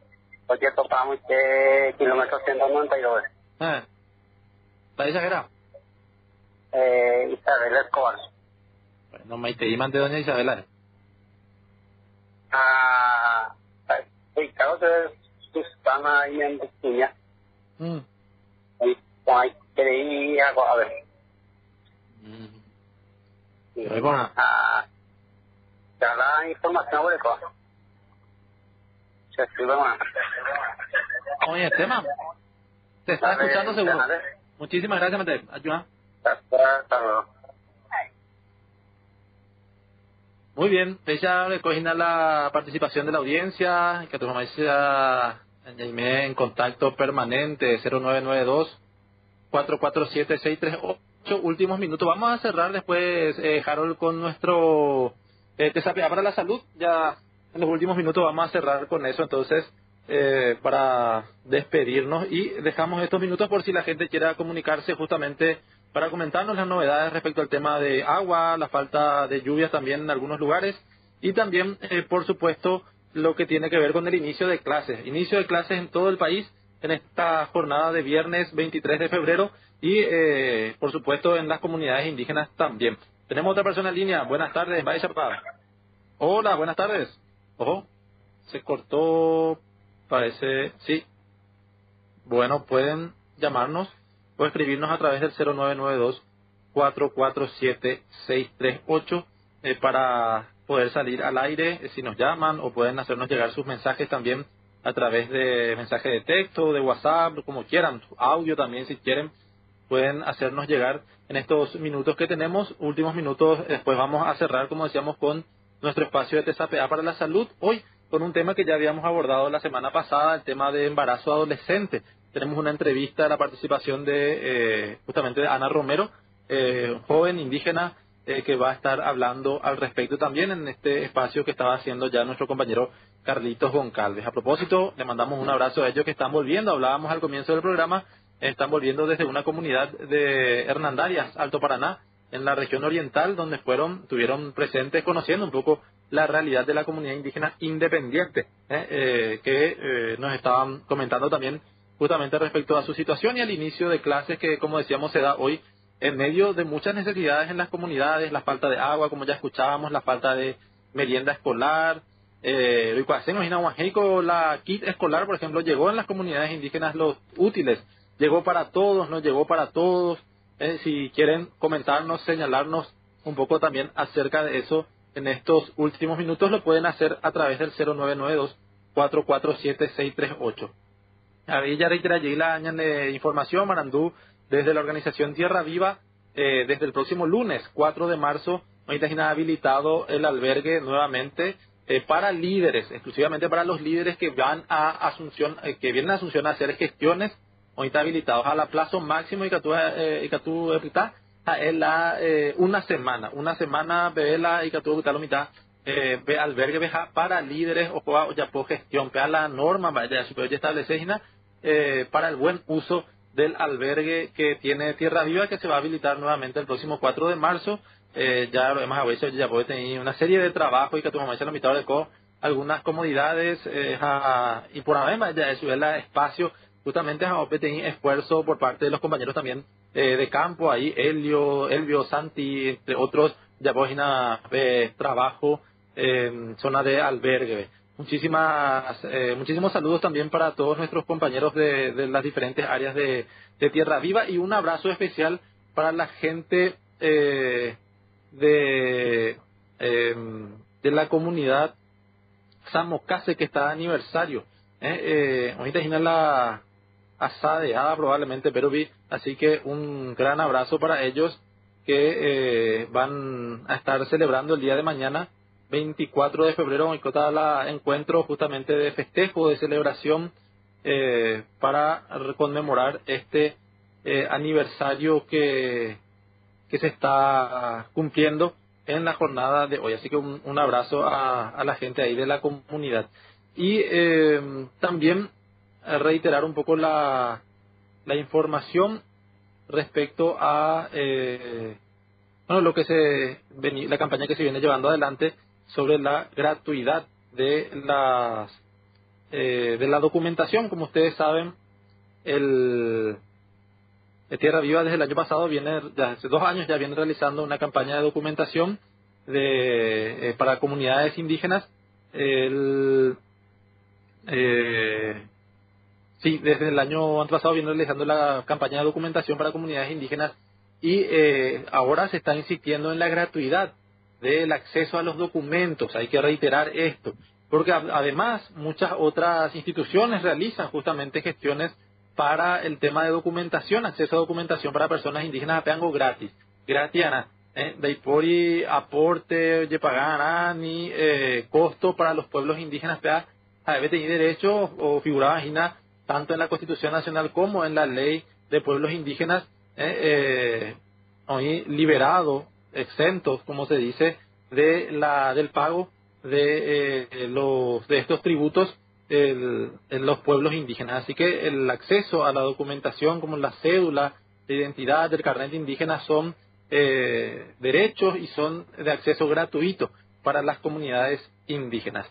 topamos eh, kilómetro 192. Ah. ¿Va exagerado? Eh, Isabel Escobar. Bueno, Maite y de doña Isabela. Ah, sí, claro que están ahí en Virginia. Mm. Y hay que ir a a ver. Pero bueno. Ah, ya la información cosas. Se escribe más. Oye, tema. Te está escuchando seguro. Muchísimas gracias, Mate. Ayuda. Hasta luego. Muy bien, ella recogina la participación de la audiencia, que tu mamá sea en contacto permanente 0992 447 638 últimos minutos. Vamos a cerrar después, eh, Harold, con nuestro eh, desafío para la salud. Ya en los últimos minutos vamos a cerrar con eso, entonces, eh, para despedirnos y dejamos estos minutos por si la gente quiera comunicarse justamente para comentarnos las novedades respecto al tema de agua, la falta de lluvias también en algunos lugares y también, eh, por supuesto, lo que tiene que ver con el inicio de clases. Inicio de clases en todo el país en esta jornada de viernes 23 de febrero y, eh, por supuesto, en las comunidades indígenas también. Tenemos otra persona en línea. Buenas tardes, vaya papá. Hola, buenas tardes. Ojo, se cortó, parece, sí. Bueno, pueden llamarnos o escribirnos a través del 0992-447-638 eh, para poder salir al aire eh, si nos llaman o pueden hacernos llegar sus mensajes también a través de mensaje de texto, de WhatsApp, como quieran, audio también si quieren, pueden hacernos llegar en estos minutos que tenemos, últimos minutos, después vamos a cerrar, como decíamos, con nuestro espacio de TSAPA para la salud, hoy con un tema que ya habíamos abordado la semana pasada, el tema de embarazo adolescente. Tenemos una entrevista, la participación de eh, justamente de Ana Romero, eh, joven indígena eh, que va a estar hablando al respecto también en este espacio que estaba haciendo ya nuestro compañero Carlitos Goncalves. A propósito, le mandamos un abrazo a ellos que están volviendo, hablábamos al comienzo del programa, están volviendo desde una comunidad de Hernandarias, Alto Paraná, en la región oriental, donde fueron, tuvieron presentes, conociendo un poco la realidad de la comunidad indígena independiente, eh, eh, que eh, nos estaban comentando también justamente respecto a su situación y al inicio de clases que, como decíamos, se da hoy en medio de muchas necesidades en las comunidades, la falta de agua, como ya escuchábamos, la falta de merienda escolar. Eh, la kit escolar, por ejemplo, llegó en las comunidades indígenas los útiles, llegó para todos, no llegó para todos. Eh, si quieren comentarnos, señalarnos un poco también acerca de eso en estos últimos minutos, lo pueden hacer a través del 0992 447 638. A ella reiterará añan eh, de información, Marandú, desde la organización Tierra Viva, eh, desde el próximo lunes 4 de marzo, ha habilitado el albergue nuevamente eh, para líderes, exclusivamente para los líderes que van a Asunción, eh, que vienen a Asunción a hacer gestiones, hoy está habilitados a la plazo máximo y Icatú Epitá, es la una semana, una semana ve la y que tu Icatú la mitad eh, albergue para líderes o ya por gestión, para la norma, ya se establecer eh, para el buen uso del albergue que tiene Tierra Viva que se va a habilitar nuevamente el próximo 4 de marzo. Eh, ya lo hemos hablado, ya puede tener una serie de trabajo y que tu mamá se lo mitad de co algunas comodidades eh, y por además ya es la espacio justamente a tener esfuerzo por parte de los compañeros también eh, de campo ahí Elio, Elvio, Santi entre otros ya página de trabajo en zona de albergue Muchísimas, eh, muchísimos saludos también para todos nuestros compañeros de, de las diferentes áreas de, Tierra Viva y un abrazo especial para la gente eh, de, eh, de la comunidad Samocase que está de aniversario. Eh, eh, ahorita es la asadeada probablemente, pero vi, así que un gran abrazo para ellos que eh, van a estar celebrando el día de mañana 24 de febrero en la encuentro justamente de festejo, de celebración eh, para conmemorar este eh, aniversario que que se está cumpliendo en la jornada de hoy. Así que un, abrazo a, a, la gente ahí de la comunidad. Y eh, también reiterar un poco la, la información respecto a eh, bueno, lo que se la campaña que se viene llevando adelante sobre la gratuidad de las eh, de la documentación. Como ustedes saben el Tierra Viva desde el año pasado viene ya hace dos años ya viene realizando una campaña de documentación de eh, para comunidades indígenas. El eh, Sí, desde el año pasado viene realizando la campaña de documentación para comunidades indígenas y eh, ahora se está insistiendo en la gratuidad del acceso a los documentos. Hay que reiterar esto, porque además muchas otras instituciones realizan justamente gestiones para el tema de documentación, acceso a documentación para personas indígenas a peango gratis, gratis eh, de aporte, pagana ni eh, costo para los pueblos indígenas, a tener derecho o figuraba tanto en la Constitución Nacional como en la Ley de Pueblos Indígenas, eh, eh, liberados, exentos, como se dice, de la del pago de eh, los de estos tributos en los pueblos indígenas. Así que el acceso a la documentación como la cédula de identidad del carnet indígena son eh, derechos y son de acceso gratuito para las comunidades indígenas.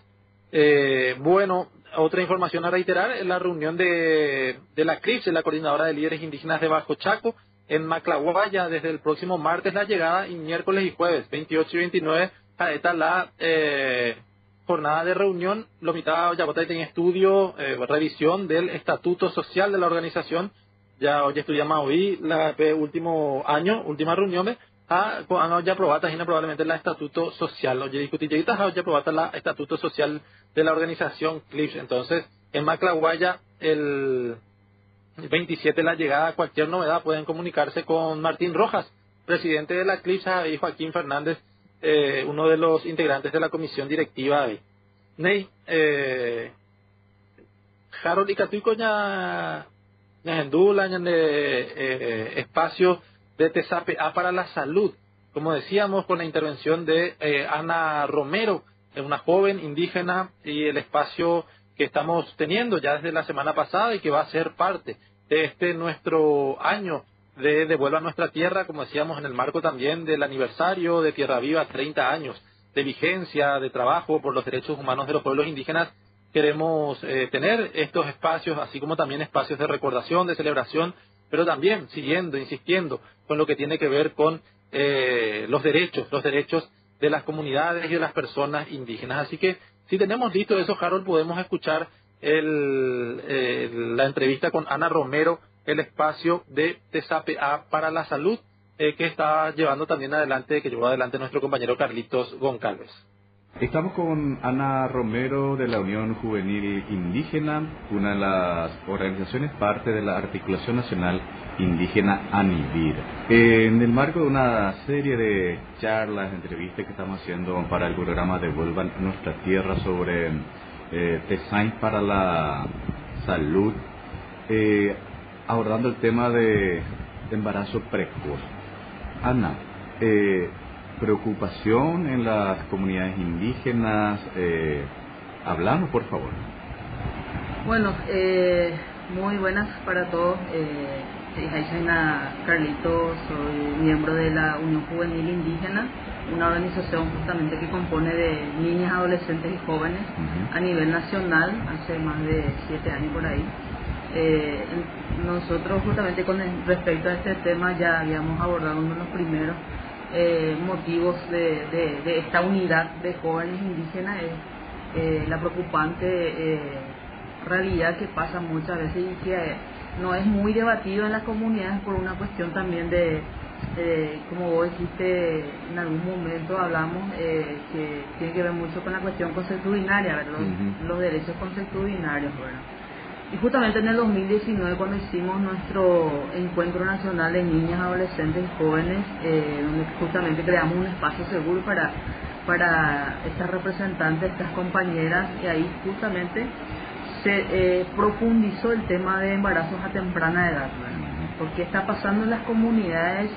Eh, bueno, otra información a reiterar, la reunión de, de la CRIPS, la Coordinadora de Líderes Indígenas de Bajo Chaco, en Maclaguaya, desde el próximo martes la llegada y miércoles y jueves, 28 y 29, a esta la eh, jornada de reunión, lo mitad ya en estudio, eh, revisión del estatuto social de la organización, ya hoy estudiamos hoy, la último año, última reunión, a, ya aprobada probablemente el estatuto social, oye discutiditas ya aprobada la estatuto social de la organización CLIPS. Entonces, en Maclaguaya, el 27 de la llegada, cualquier novedad pueden comunicarse con Martín Rojas, presidente de la CLIPS, y Joaquín Fernández, eh, uno de los integrantes de la comisión directiva de Ney, eh, Harold y Catuico ya, ya en de eh, espacio de TSAPA para la salud, como decíamos, con la intervención de eh, Ana Romero, una joven indígena y el espacio que estamos teniendo ya desde la semana pasada y que va a ser parte de este nuestro año de Devuelva nuestra tierra, como decíamos, en el marco también del aniversario de Tierra Viva, 30 años de vigencia, de trabajo por los derechos humanos de los pueblos indígenas. Queremos eh, tener estos espacios, así como también espacios de recordación, de celebración pero también siguiendo, insistiendo con lo que tiene que ver con eh, los derechos, los derechos de las comunidades y de las personas indígenas. Así que si tenemos listo eso, Harold, podemos escuchar el, la entrevista con Ana Romero, el espacio de TSAPA para la salud, eh, que está llevando también adelante, que llevó adelante nuestro compañero Carlitos Goncalves. Estamos con Ana Romero de la Unión Juvenil Indígena, una de las organizaciones parte de la Articulación Nacional Indígena ANIVIR. En el marco de una serie de charlas, entrevistas que estamos haciendo para el programa Devuelvan Nuestra Tierra sobre eh, design para la salud, eh, abordando el tema de embarazo precoz. Ana, eh, preocupación en las comunidades indígenas. Eh, hablamos, por favor. Bueno, eh, muy buenas para todos. Eh, soy Carlito, soy miembro de la Unión Juvenil Indígena, una organización justamente que compone de niñas, adolescentes y jóvenes a nivel nacional, hace más de siete años por ahí. Eh, nosotros justamente con respecto a este tema ya habíamos abordado uno de los primeros eh, motivos de, de, esta unidad de jóvenes indígenas es eh, la preocupante eh, realidad que pasa muchas veces y que no es muy debatido en las comunidades por una cuestión también de, como vos dijiste en algún momento hablamos, que tiene que ver mucho con la cuestión consuetudinaria, los, los derechos consuetudinarios. Bueno y justamente en el 2019, cuando hicimos nuestro encuentro nacional de niñas, adolescentes y jóvenes, eh, donde justamente creamos un espacio seguro para, para estas representantes, estas compañeras, y ahí justamente se eh, profundizó el tema de embarazos a temprana edad, porque está pasando en las comunidades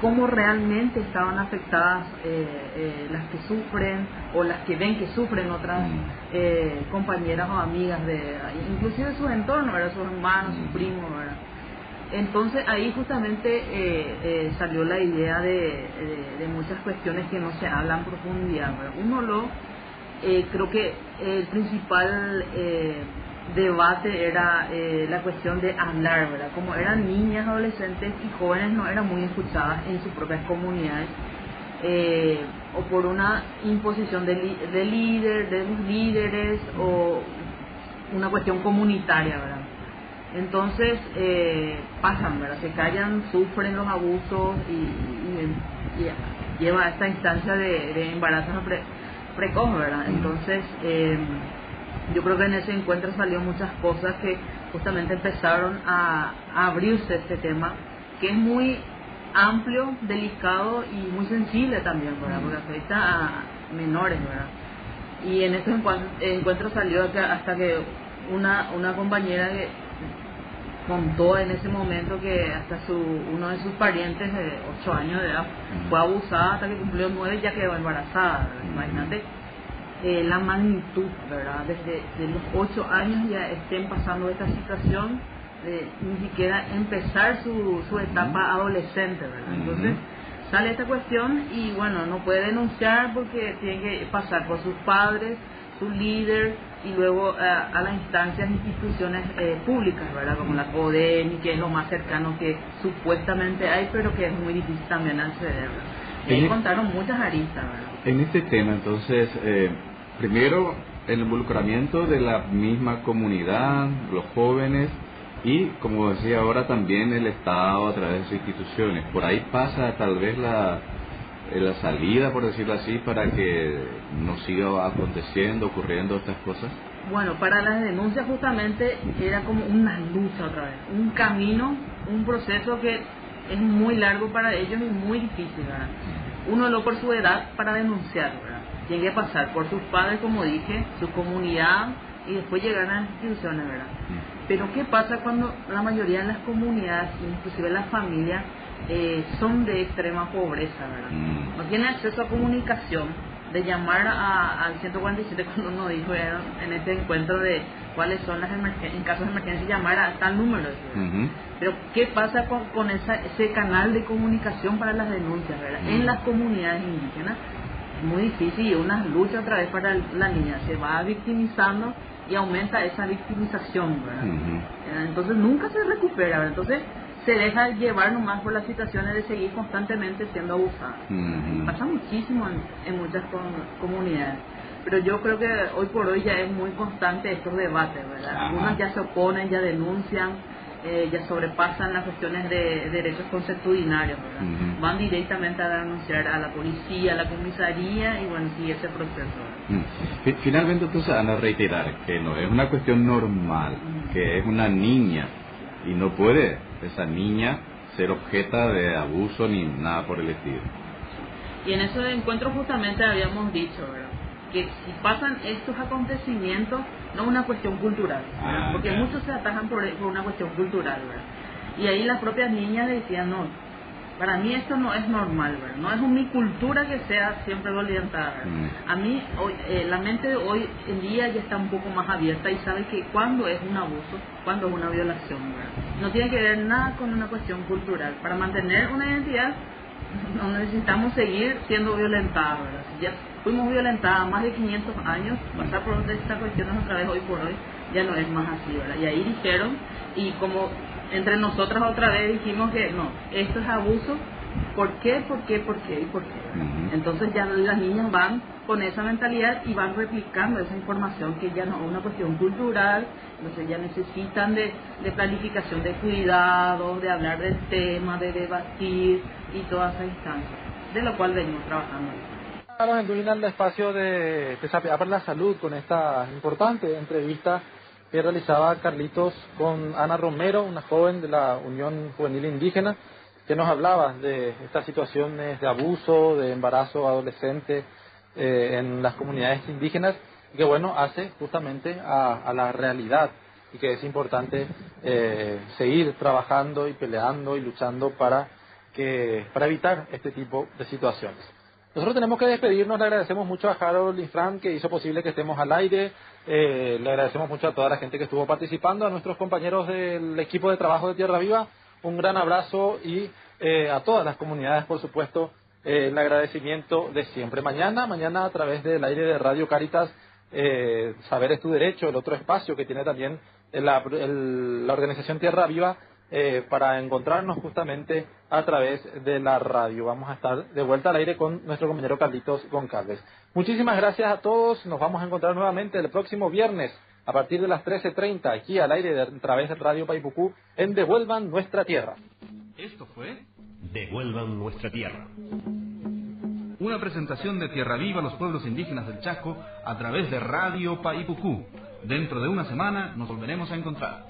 cómo realmente estaban afectadas eh, eh, las que sufren o las que ven que sufren otras Mm. eh, compañeras o amigas de inclusive sus entornos, ¿verdad? sus hermanos, sus primos, ¿verdad? Entonces ahí justamente eh, salió la idea de, de- de muchas cuestiones que no se hablan en profundidad. ¿verdad? Uno lo, creo que el principal eh, debate era eh, la cuestión de hablar, ¿verdad? Como eran niñas, adolescentes y jóvenes no eran muy escuchadas en sus propias comunidades. eh, o por una imposición de, de líder, de los líderes o una cuestión comunitaria, ¿verdad? Entonces eh, pasan, ¿verdad? Se callan, sufren los abusos y, lleva a esta instancia de, de pre- precoz, ¿verdad? Entonces eh, yo creo que en ese encuentro salió muchas cosas que justamente empezaron a, a abrirse este tema, que es muy amplio, delicado y muy sensible también, ¿verdad? Porque afecta a menores, ¿verdad? Y en ese encuan- encuentro salió hasta que una, una compañera que contó en ese momento que hasta su uno de sus parientes de 8 años de edad fue abusada hasta que cumplió 9 y ya quedó embarazada. ¿verdad? Imagínate eh, la magnitud, ¿verdad? Desde de los 8 años ya estén pasando esta situación, de ni siquiera empezar su, su etapa adolescente, ¿verdad? Entonces sale esta cuestión y bueno, no puede denunciar porque tiene que pasar por sus padres, su líder y luego a las instancias, instituciones eh, públicas, ¿verdad? Como la CODEMI, que es lo más cercano que supuestamente hay, pero que es muy difícil también acceder. Y ahí En- contaron muchas aristas, ¿verdad? En este tema, entonces, eh, primero el involucramiento de la misma comunidad, los jóvenes y, como decía ahora, también el Estado a través de sus instituciones. Por ahí pasa tal vez la, la salida, por decirlo así, para que no siga aconteciendo, ocurriendo estas cosas. Bueno, para las denuncias justamente era como una lucha otra vez, un camino, un proceso que es muy largo para ellos y muy difícil, ¿verdad? Uno lo por su edad para denunciar. Tiene que pasar por sus padres, como dije, su comunidad y después llegar a las instituciones, ¿verdad? Pero ¿qué pasa cuando la mayoría de las comunidades, inclusive las familias, eh, son de extrema pobreza, ¿verdad? No tienen acceso a comunicación, de llamar a- al 147 *laughs* cuando nos dijo en este encuentro de cuáles son las emergencias, en casos de emergencia llamar a tal número. Pero ¿qué pasa con, con esa, ese canal de comunicación para las denuncias, ¿verdad? En las comunidades indígenas muy difícil y una lucha otra vez para la niña, se va victimizando y aumenta esa victimización, ¿verdad? Eh, Entonces nunca se recupera, ¿verdad? Entonces se deja llevar nomás por las situaciones de seguir constantemente siendo abusada. Pasa muchísimo en, en muchas com- comunidades. Pero yo creo que hoy por hoy ya es muy constante estos debates, ¿verdad? Algunos ya se oponen, ya denuncian, eh, ya sobrepasan las cuestiones de derechos consuetudinarios. Van directamente a denunciar a la policía, a la comisaría y bueno, sigue ese proceso. ¿verdad? Mm. Fi- Finalmente, entonces, van a reiterar que no es una cuestión normal, que es una niña y no puede esa niña ser objeta de abuso ni nada por el estilo. Y en ese encuentro justamente habíamos dicho, ¿verdad? Que si pasan estos acontecimientos, no es una cuestión cultural. Ah, porque muchos se atajan por, por una cuestión cultural, ¿verdad? Y ahí las propias niñas decían, no, para mí esto no es normal, ¿verdad? No es mi cultura que sea siempre violentada. Mm. A mí, hoy, eh, la mente de hoy en día ya está un poco más abierta y sabe que cuando es un abuso, cuando es una violación, ¿verdad? No tiene que ver nada con una cuestión cultural. Para mantener una identidad no necesitamos seguir siendo violentadas, ¿verdad? Ya fuimos violentadas más de 500 años, pasar por esta cuestión otra vez hoy por hoy ya no es más así, ¿verdad? Y ahí dijeron, y como entre nosotras otra vez dijimos que no, esto es abuso, ¿por qué, por qué, por qué y por qué? Entonces ya las niñas van con esa mentalidad y van replicando esa información que ya no es una cuestión cultural, entonces ya necesitan de, de planificación de cuidados, de hablar del tema, de debatir y toda esa instancia, de lo cual venimos trabajando. Vamos en Duina al espacio de Desafía para la Salud con esta importante entrevista que realizaba Carlitos con Ana Romero, una joven de la Unión Juvenil Indígena, que nos hablaba de estas situaciones de abuso, de embarazo adolescente eh, en las comunidades indígenas, que bueno, hace justamente a, a la realidad y que es importante eh, seguir trabajando y peleando y luchando para que para evitar este tipo de situaciones. Nosotros tenemos que despedirnos, le agradecemos mucho a Harold y Frank que hizo posible que estemos al aire, eh, le agradecemos mucho a toda la gente que estuvo participando, a nuestros compañeros del equipo de trabajo de Tierra Viva, un gran abrazo y eh, a todas las comunidades, por supuesto, eh, el agradecimiento de siempre. Mañana, mañana a través del aire de Radio Caritas, Saber es tu derecho, el otro espacio que tiene también la, la organización Tierra Viva, eh, para encontrarnos justamente a través de la radio. Vamos a estar de vuelta al aire con nuestro compañero Carlitos Goncalves. Muchísimas gracias a todos. Nos vamos a encontrar nuevamente el próximo viernes a partir de las 13.30 aquí al aire de, a través de Radio Paipucú en Devuelvan Nuestra Tierra. Esto fue Devuelvan Nuestra Tierra. Una presentación de Tierra Viva a los pueblos indígenas del Chaco a través de Radio Paipucú. Dentro de una semana nos volveremos a encontrar.